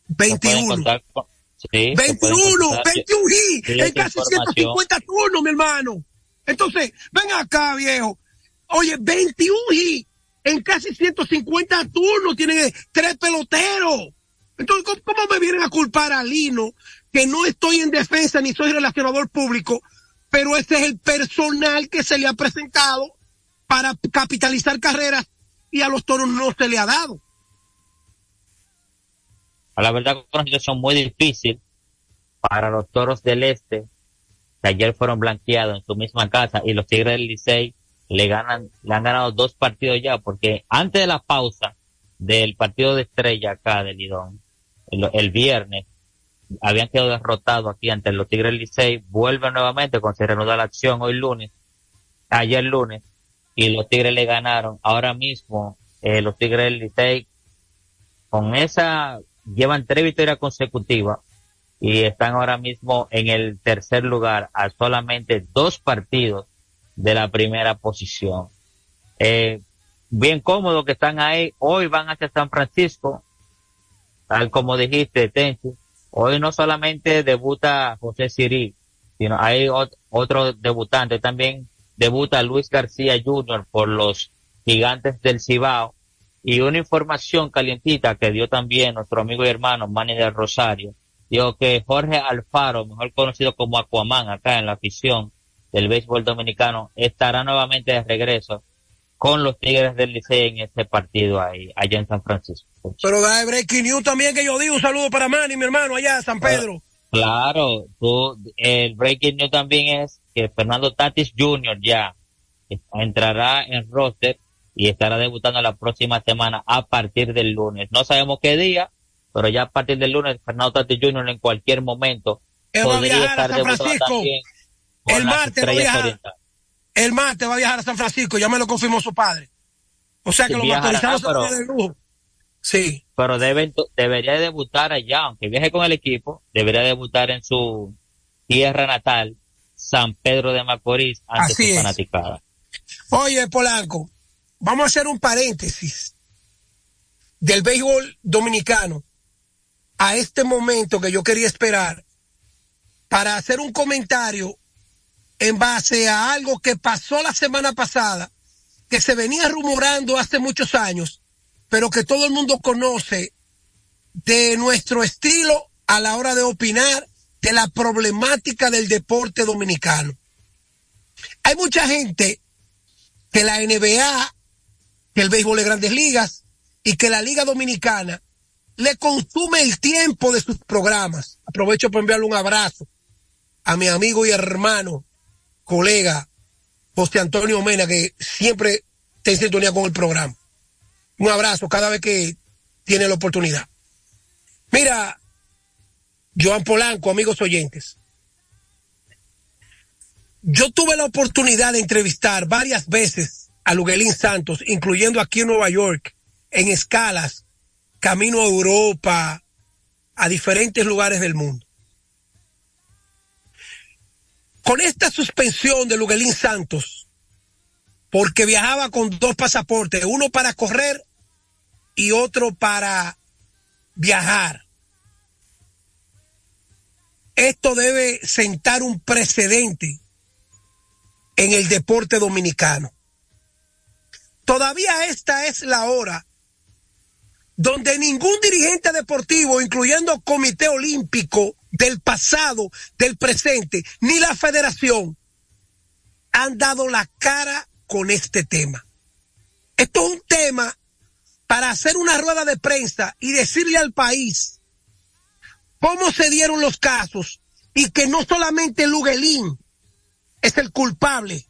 Se pueden 21. contar con- sí, se pueden 21, contar. 21 hits Sí, en esa casi información. 150 turnos, mi hermano. Entonces, ven acá, viejo. Oye, 21 hits en casi 150 turnos tienen tres peloteros. Entonces, ¿cómo, me vienen a culpar a Lino que no estoy en defensa ni soy relacionador público, pero ese es el personal que se le ha presentado para capitalizar carreras y a los toros no se le ha dado? A la verdad, una situación muy difícil para los toros del este, ayer fueron blanqueados en su misma casa, y los Tigres del Licey le ganan, le han ganado dos partidos ya, porque antes de la pausa del partido de estrella acá de Lidón, el, viernes, habían quedado derrotados aquí ante los Tigres del Licey, vuelven nuevamente cuando se reanuda la acción hoy lunes, ayer lunes, y los Tigres le ganaron. Ahora mismo, eh, los Tigres del Licey, con esa, llevan tres victorias consecutivas y están ahora mismo en el tercer lugar a solamente dos partidos de la primera posición. Eh, bien cómodo que están ahí. Hoy van hacia San Francisco, tal como dijiste, Tenchi. Hoy no solamente debuta José Siri, sino hay ot- otro debutante. También debuta Luis García Jr. por los gigantes del Cibao. Y una información calientita que dio también nuestro amigo y hermano Manny del Rosario, dijo que Jorge Alfaro, mejor conocido como Aquaman acá en la afición del béisbol dominicano, estará nuevamente de regreso con los Tigres del Licey en este partido ahí, allá en San Francisco. Pero da breaking news también que yo digo. Un saludo para Manny, mi hermano, allá, San Pedro. Claro, tú, el breaking news también es que Fernando Tatis Jr. ya entrará en roster y estará debutando la próxima semana a partir del lunes. No sabemos qué día, pero ya a partir del lunes Fernando Tatis Jr. en cualquier momento Él va a podría viajar a estar San debutando Francisco. El martes va a viajar. El martes va a viajar a San Francisco, ya me lo confirmó su padre. O sea que Sí, los motorizados pero- van de lujo. Sí. pero debe, debería debutar allá, aunque viaje con el equipo, debería debutar en su tierra natal, San Pedro de Macorís, ante Así su fanaticada. Oye, Polanco, vamos a hacer un paréntesis del béisbol dominicano a este momento que yo quería esperar para hacer un comentario en base a algo que pasó la semana pasada, que se venía rumorando hace muchos años, pero que todo el mundo conoce de nuestro estilo a la hora de opinar de la problemática del deporte dominicano. Hay mucha gente que la NBA, que el béisbol de grandes ligas y que la Liga Dominicana le consume el tiempo de sus programas. Aprovecho para enviarle un abrazo a mi amigo y hermano, colega, José Antonio Mena, que siempre está en sintonía con el programa. Un abrazo cada vez que tiene la oportunidad. Mira, Joan Polanco, amigos oyentes. Yo tuve la oportunidad de entrevistar varias veces a Luguelín Santos, incluyendo aquí en Nueva York, en escalas, camino a Europa, a diferentes lugares del mundo. Con esta suspensión de Luguelín Santos, porque viajaba con dos pasaportes, uno para correr y otro para viajar. Esto debe sentar un precedente en el deporte dominicano. Todavía esta es la hora donde ningún dirigente deportivo, incluyendo Comité Olímpico del pasado, del presente, ni la federación, han dado la cara con este tema. Esto es un tema para hacer una rueda de prensa y decirle al país cómo se dieron los casos y que no solamente Luguelín es el culpable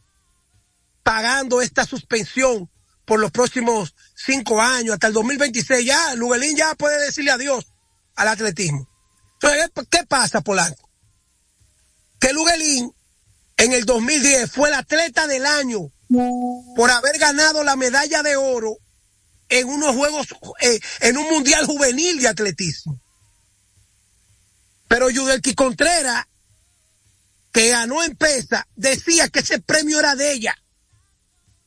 pagando esta suspensión por los próximos cinco años, hasta el 2026 ya, Luguelín ya puede decirle adiós al atletismo. Entonces, ¿qué pasa, Polanco? Que Luguelín en el 2010 fue el atleta del año por haber ganado la medalla de oro en unos juegos, eh, en un mundial juvenil de atletismo. Pero Yudelki Contreras, que ganó en pesa, decía que ese premio era de ella,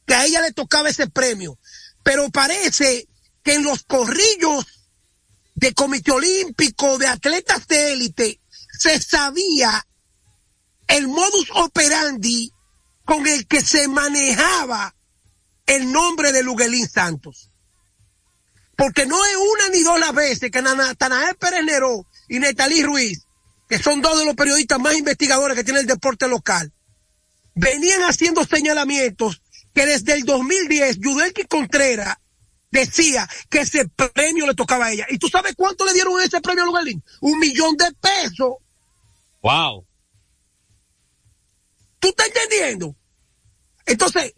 que a ella le tocaba ese premio. Pero parece que en los corrillos de Comité Olímpico, de atletas de élite, se sabía el modus operandi con el que se manejaba el nombre de Luguelín Santos. Porque no es una ni dos las veces que Natanael Pérez Neró y Netalí Ruiz, que son dos de los periodistas más investigadores que tiene el deporte local, venían haciendo señalamientos que desde el 2010 Yudelki Contreras decía que ese premio le tocaba a ella. ¿Y tú sabes cuánto le dieron ese premio a Luguelín? Un millón de pesos. Wow. ¿Tú estás entendiendo? Entonces,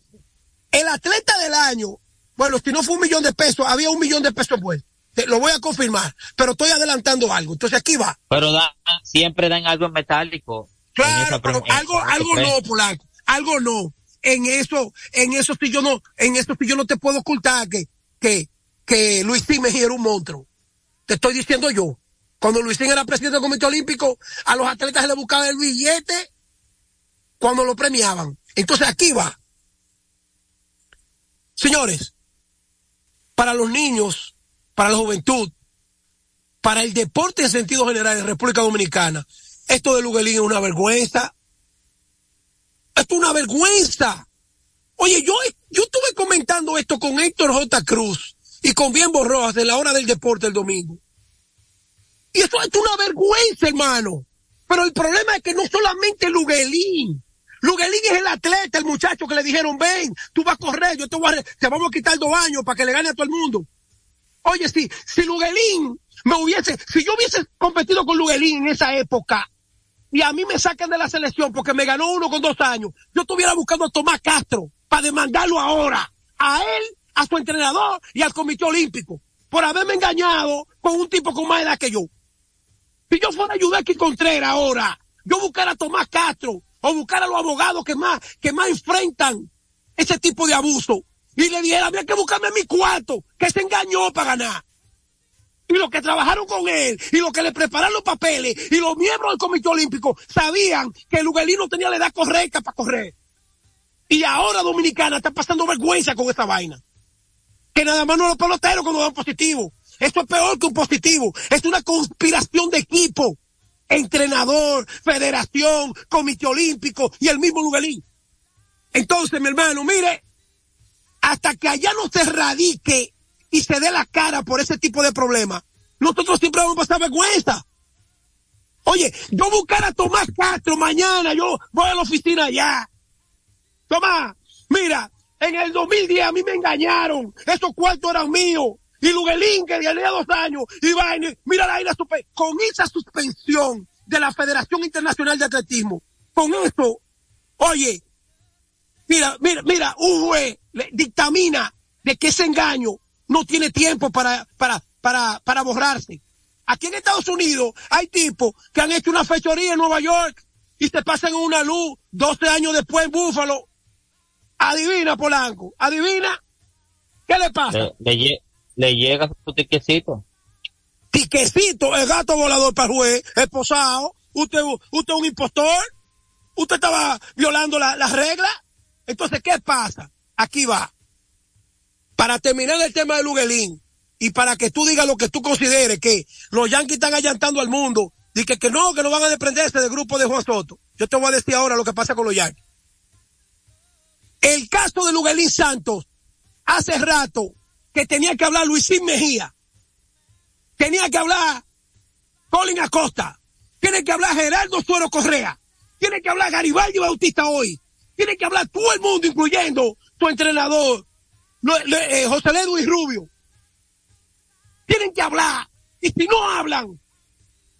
el atleta del año, bueno, si no fue un millón de pesos, había un millón de pesos pues. Te lo voy a confirmar, pero estoy adelantando algo. Entonces aquí va. Pero da, siempre dan algo en metálico. Claro, pero algo, algo no, Polanco. Algo no. En eso, en eso sí yo no, en eso sí yo no te puedo ocultar que, que, que Luisín Mejía era un monstruo. Te estoy diciendo yo. Cuando Luisín era presidente del Comité Olímpico, a los atletas se le buscaba el billete cuando lo premiaban. Entonces aquí va. Señores, para los niños, para la juventud, para el deporte en sentido general en República Dominicana, esto de Luguelín es una vergüenza. Esto es una vergüenza. Oye, yo, yo estuve comentando esto con Héctor J. Cruz y con Bienbo Rojas en la hora del deporte el domingo. Y esto es una vergüenza, hermano. Pero el problema es que no solamente Luguelín. Luguelín es el atleta, el muchacho que le dijeron, ven, tú vas a correr, yo te, voy a, te vamos a quitar dos años para que le gane a todo el mundo. Oye, si, si Luguelín me hubiese, si yo hubiese competido con Luguelín en esa época, y a mí me sacan de la selección porque me ganó uno con dos años, yo estuviera buscando a Tomás Castro para demandarlo ahora, a él, a su entrenador y al Comité Olímpico, por haberme engañado con un tipo con más edad que yo. Si yo fuera Yudeki Contreras ahora, yo buscara a Tomás Castro o buscar a los abogados que más, que más enfrentan ese tipo de abuso y le dijera, había que buscarme mi cuarto, que se engañó para ganar. Y los que trabajaron con él, y los que le prepararon los papeles, y los miembros del Comité Olímpico sabían que Luguelín no tenía la edad correcta para correr. Y ahora Dominicana está pasando vergüenza con esta vaina. que nada más no los peloteros cuando dan positivo. Esto es peor que un positivo. Es una conspiración de equipo. Entrenador, federación, comité olímpico y el mismo Lugalín. Entonces, mi hermano, mire, hasta que allá no se erradique y se dé la cara por ese tipo de problemas, nosotros siempre vamos a pasar vergüenza. Oye, yo buscar a Tomás Castro mañana, yo voy a la oficina allá. Tomás, mira, en el 2010 a mí me engañaron. Esos cuartos eran míos. Y Luguelín, que tenía dos años, y vaina, mira la suspe- con esa suspensión de la Federación Internacional de Atletismo, con esto, oye, mira, mira, mira, un dictamina de que ese engaño no tiene tiempo para, para, para, para borrarse. Aquí en Estados Unidos hay tipos que han hecho una fechoría en Nueva York y se pasan una luz 12 años después en Búfalo. Adivina, Polanco, adivina. ¿Qué le pasa? Le, le lle- le llega su tiquecito. Tiquecito, el gato volador para el juez, esposado. Usted, usted es un impostor. Usted estaba violando la- las reglas. Entonces, ¿qué pasa? Aquí va. Para terminar el tema de Luguelín y para que tú digas lo que tú consideres que los Yankees están allantando al mundo y que, que no, que no van a desprenderse del grupo de Juan Soto. Yo te voy a decir ahora lo que pasa con los Yankees. El caso de Luguelín Santos, hace rato que tenía que hablar Luisín Mejía, tenía que hablar Colin Acosta, tiene que hablar Gerardo Suero Correa, tiene que hablar Garibaldi Bautista hoy, tiene que hablar todo el mundo, incluyendo tu entrenador, eh, José Luis Rubio. Tienen que hablar, y si no hablan,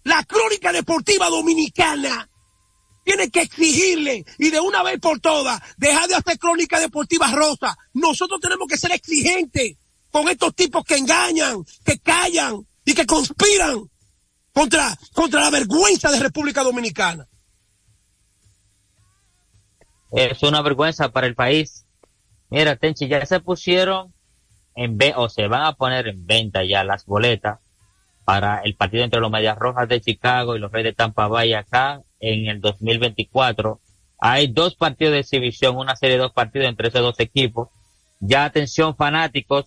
la crónica deportiva dominicana tiene que exigirle y de una vez por todas dejar de hacer crónica deportiva rosa. Nosotros tenemos que ser exigentes con estos tipos que engañan, que callan y que conspiran contra, contra la vergüenza de República Dominicana. Es una vergüenza para el país. Mira, Tenchi, ya se pusieron en o se van a poner en venta ya las boletas para el partido entre los Medias Rojas de Chicago y los Reyes de Tampa Bay acá en el 2024. Hay dos partidos de exhibición, una serie de dos partidos entre esos dos equipos. Ya atención fanáticos,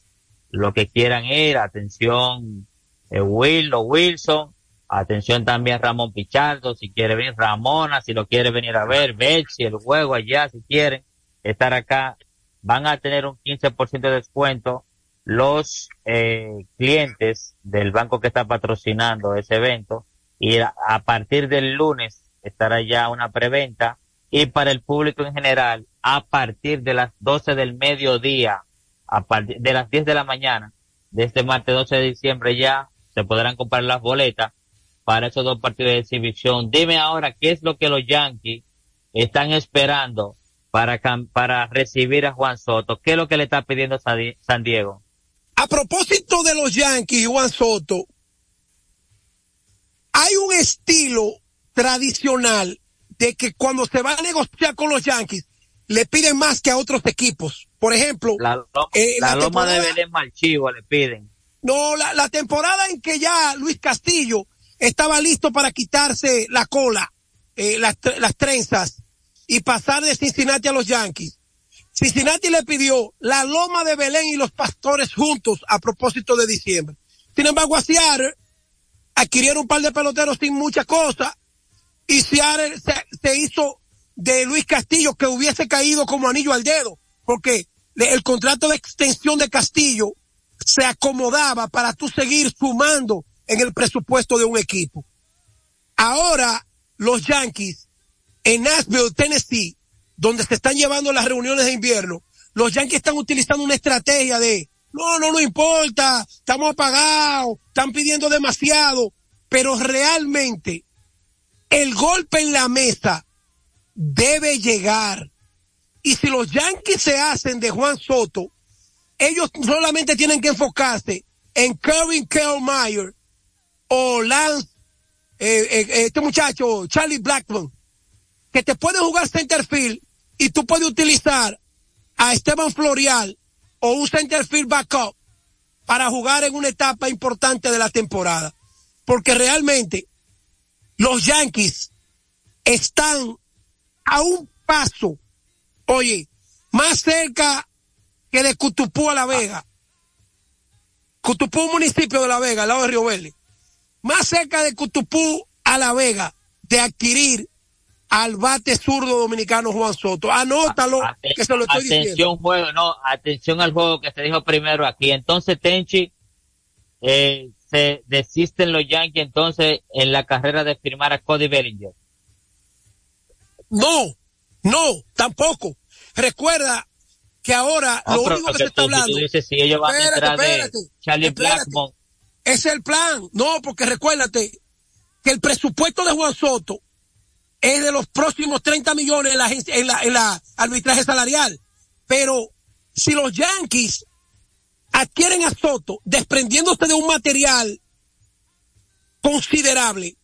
lo que quieran ir, atención eh, Will o Wilson, atención también Ramón Pichardo, si quiere venir Ramona, si lo quiere venir a ver, Betsy, el juego allá, si quieren estar acá, van a tener un 15% de descuento los eh, clientes del banco que está patrocinando ese evento y a, partir del lunes estará ya una preventa y para el público en general a partir de las 12 del mediodía a partir de las 10 de la mañana de este martes 12 de diciembre ya se podrán comprar las boletas para esos dos partidos de exhibición. Dime ahora qué es lo que los Yankees están esperando para, para recibir a Juan Soto. ¿Qué es lo que le está pidiendo San Di- San Diego? A propósito de los Yankees y Juan Soto, hay un estilo tradicional de que cuando se va a negociar con los Yankees, le piden más que a otros equipos. Por ejemplo, La, lo- eh, la loma de Belén Malchivo le piden. No, la, la temporada en que ya Luis Castillo estaba listo para quitarse la cola, eh, las, las trenzas y pasar de Cincinnati a los Yankees. Cincinnati le pidió la loma de Belén y los pastores juntos a propósito de diciembre. Sin embargo, a Seattle adquirieron un par de peloteros sin mucha cosa y Seattle se, se hizo de Luis Castillo que hubiese caído como anillo al dedo porque el contrato de extensión de Castillo se acomodaba para tú seguir sumando en el presupuesto de un equipo. Ahora los Yankees en Nashville, Tennessee, donde se están llevando las reuniones de invierno, los Yankees están utilizando una estrategia de no, no, no importa, estamos apagados, están pidiendo demasiado, pero realmente el golpe en la mesa debe llegar. Y si los Yankees se hacen de Juan Soto, ellos solamente tienen que enfocarse en Kevin Kiermaier o Lance, eh, eh, eh, este muchacho, Charlie Blackman, que te puede jugar center field y tú puedes utilizar a Esteban Florial o un center field backup para jugar en una etapa importante de la temporada. Porque realmente los Yankees están a un paso, oye, más cerca que de Cutupú a La Vega. Cutupú, un municipio de La Vega, al lado de Río Verde. Más cerca de Cutupú a La Vega de adquirir al bate zurdo dominicano Juan Soto. Anótalo, Aten- que se lo estoy atención diciendo. juego, no, atención al juego que se dijo primero aquí. Entonces Tenchi, eh, se desisten los Yankees entonces en la carrera de firmar a Cody Bellinger. No, no, tampoco. Recuerda que ahora No, lo único que que se está tú- tú hablando. dices, si ellos van Espérate, de espérate, Charlie espérate. Blackmon. Es el plan. No, porque recuérdate que el presupuesto de Juan Soto es de los próximos 30 millones en la, en la, en la arbitraje salarial. Pero si los Yankees adquieren a Soto desprendiéndose de un material considerable,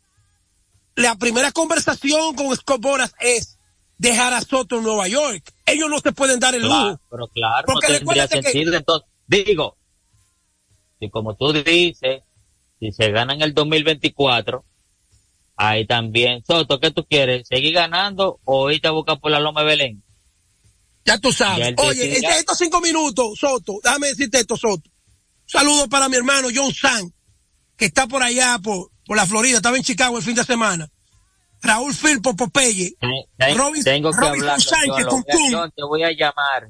la primera conversación con Scott Boras es dejar a Soto en Nueva York. Ellos no se pueden dar el Claro, lujo. pero claro, Porque no tendría que-. Entonces, digo, si como tú dices, si se gana en el 2024, ahí también. Soto, ¿qué tú quieres? ¿Seguir ganando o irte a buscar por la Loma de Belén? Ya tú sabes. Oye, estos cinco minutos, Soto, déjame decirte esto, Soto. Saludos para mi hermano John San, que está por allá, por, por la Florida, estaba en Chicago el fin de semana. Raúl Firpo Popeye. Ten- Robin- tengo que Robinson hablar. Sánchez, Tum. John, te voy a llamar.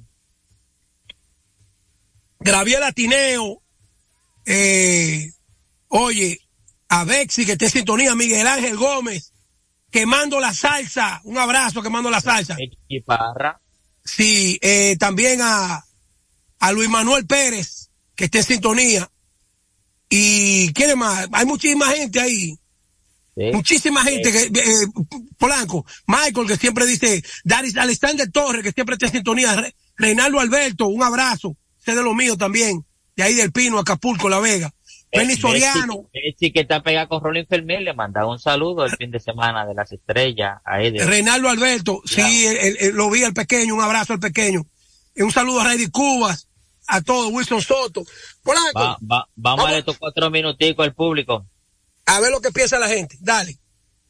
Graviel Atineo, eh, oye, a Bexi que está en sintonía, Miguel Ángel Gómez, quemando la salsa, un abrazo quemando la salsa. Sí, eh, también a, a Luis Manuel Pérez, que está en sintonía. Y quiere más, hay muchísima gente ahí. Muchísima gente que, eh, Polanco, Michael que siempre dice, Daris Alexander Torres que siempre está en sintonía, Re- Reinaldo Alberto, un abrazo, sé de lo mío también, de ahí del Pino, Acapulco, La Vega, Benny Soriano, Betsy, que está pegada con Rolling Fermín, le manda un saludo el fin de semana de las estrellas. De, Reinaldo Alberto, sí, el- el- el- lo vi al pequeño, un abrazo al pequeño, y un saludo a Reddy Cubas, a todos, Wilson Soto, Polanco, Va- va- vamos a dar estos cuatro minuticos al público. a ver lo que piensa la gente, dale.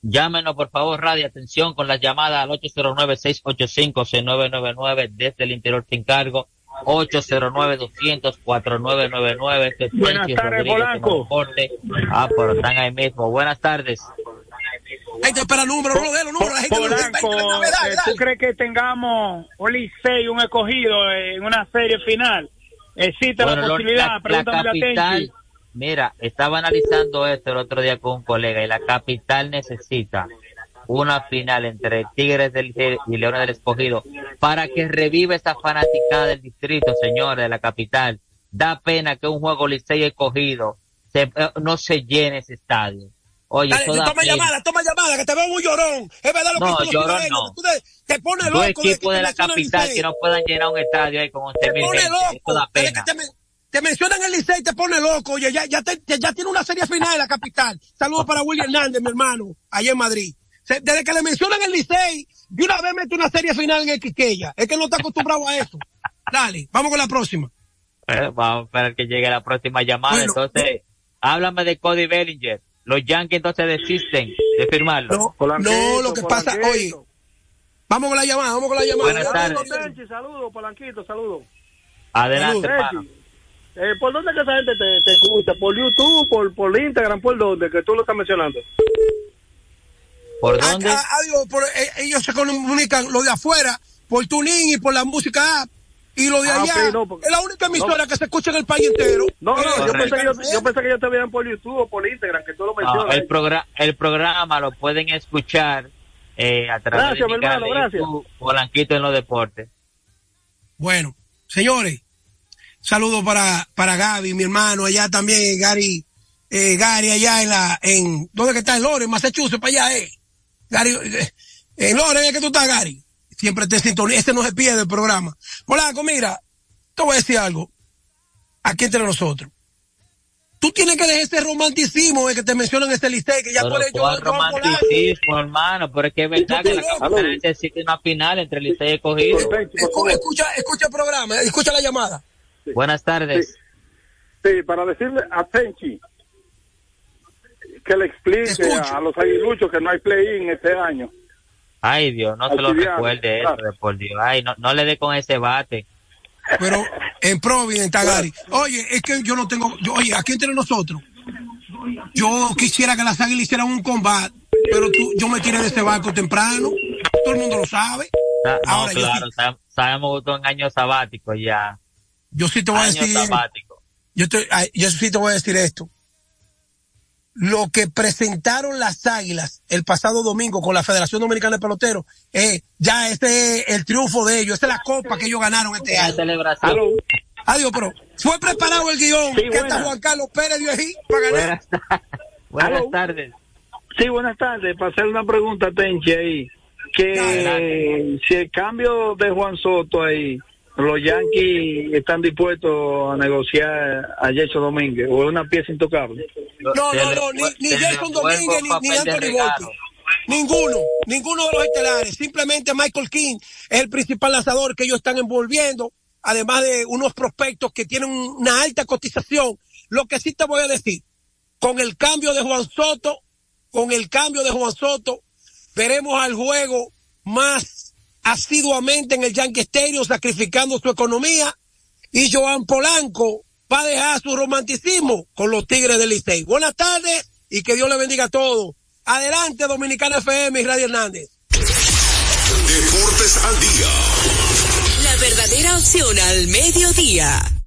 Llámenos, por favor, radio, atención con las llamadas al 809-685-6999 desde el interior sin cargo. 809-200-4999. Este es Buenas tardes, Polanco. Ah, pero están ahí mismo. Buenas tardes. Ahí te espera el número, no lo dé los números, la gente no lo dé, Polanco, dale, dale, eh. ¿tú crees que tengamos un Licey, un escogido en una serie final? ¿Existe Bueno, la posibilidad? la, la Pregúntame capital, mira, estaba analizando esto el otro día con un colega y la capital necesita una final entre Tigres del y Leones del Escogido para que reviva esa fanaticada del distrito, señores, de la capital. Da pena que un juego Licey escogido se, eh, no se llene ese estadio. Oye, Dale, toma pena. llamada, toma llamada, que te veo muy llorón. Es verdad lo que No, dicen los llorón no. que tú te, te pones loco. que equipos de la capital que no puedan llenar un estadio ahí con 11 Te pone loco. da pena. que te, men- te mencionan el Licey, te pone loco. Oye, ya, ya, te- ya tiene una serie final en la capital. Saludos para William Hernández, mi hermano, allá en Madrid. Desde que le mencionan el Licey, de una vez mete una serie final en el Quiqueya. Es que no está acostumbrado a eso. Dale, vamos con la próxima. Eh, vamos a esperar que llegue la próxima llamada. Bueno, entonces, háblame de Cody Bellinger. Los Yankees entonces desisten de firmarlo. No, lo que pasa, oye, vamos con la llamada, vamos con la llamada. Buenas tardes. Tenchi, saludos, Polanquito, saludos. Adelante, eh, ¿Por dónde que esa gente te, te escucha? ¿Por YouTube, por, por Instagram, por dónde? Que tú lo estás mencionando. ¿Por Ah, dónde? ah, ah, digo, por- eh, ellos se comunican lo de afuera por tuning y por la música app. Y lo de Ah, allá ok, no, porque- es la única emisora no. que se escucha en el país entero. No, Eh, no, yo pensé, que yo, yo pensé que ellos te veían por YouTube o por Instagram, que tú lo No, mencionas. el, progra- el programa lo pueden escuchar eh, a través Gracias, de mi mi canal hermano, de. YouTube, Polanquito en los deportes. Bueno, señores, saludos para, para Gaby, mi hermano, allá también, Gary, eh, Gary allá en la, en, ¿dónde que está? En Lawrence, Massachusetts, para allá, eh. Gary, eh, en Lawrence, ¿es que tú estás, Gary? Siempre te sintonía, este no se pierde el programa. Polanco, mira, te voy a decir algo, aquí entre nosotros. Tú tienes que dejar ese romanticismo de que te mencionan ese Licey, que ya Pero puede ¿cuál yo, romanticismo, hermano, pero es que es verdad que la capital necesita una final entre Licey y Escogido. Escu- Escucha, escucha el programa, eh, escucha la llamada. Buenas tardes. Sí, para decirle a Tenchi que le explique a, a los aguiluchos que no hay play-in este año. Ay, Dios, no se lo recuerde eso, claro. de por Dios. Ay, no, no le dé con ese bate. Pero En Providence. Oye, es que yo no tengo, yo- oye, aquí entre nosotros, yo quisiera que las águilas hicieran un combate, pero tú, yo me tiré de ese barco temprano, todo el mundo lo sabe. Ah, No, Ahora, claro, sab- sabemos que tú en año sabático ya. Yo sí te voy a Año decir, sabático. yo, te- ay, yo sí te voy a decir esto. Lo que presentaron las águilas el pasado domingo con la Federación Dominicana de Peloteros, eh, ya ese es el triunfo de ellos, esa es la copa que ellos ganaron este año. celebración. Adiós, pero fue preparado el guion que hasta Juan Carlos Pérez dio ahí para ganar. Buenas tardes. Sí, buenas tardes. Para hacer una pregunta, Tenchi, ahí. Que si el cambio de Juan Soto ahí, los Yankees están dispuestos a negociar a Jason Domínguez o es una pieza intocable. No, no, no, ni, ni Jason Domínguez ni, ni Anthony Volpe. Ninguno, ninguno de los estelares. Simplemente Michael King es el principal lanzador que ellos están envolviendo, además de unos prospectos que tienen una alta cotización. Lo que sí te voy a decir, con el cambio de Juan Soto, con el cambio de Juan Soto, veremos al juego más asiduamente en el Yankee Stadium, sacrificando su economía, y Joan Polanco va a dejar su romanticismo con los Tigres del Licey. Buenas tardes y que Dios le bendiga a todos. Adelante, Dominicana FM y Radio Hernández. Deportes al día. La verdadera opción al mediodía.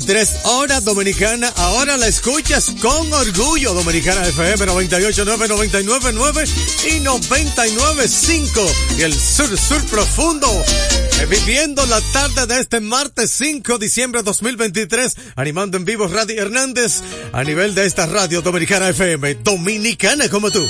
2.33 horas dominicana. Ahora la escuchas con orgullo. Dominicana FM 98.9, 99.9 y 99.5. Y el sur, sur profundo. Eh, Viviendo la tarde de este martes 5 de diciembre de 2023. Animando en vivo Radio Hernández a nivel de esta radio Dominicana FM. Dominicana como tú.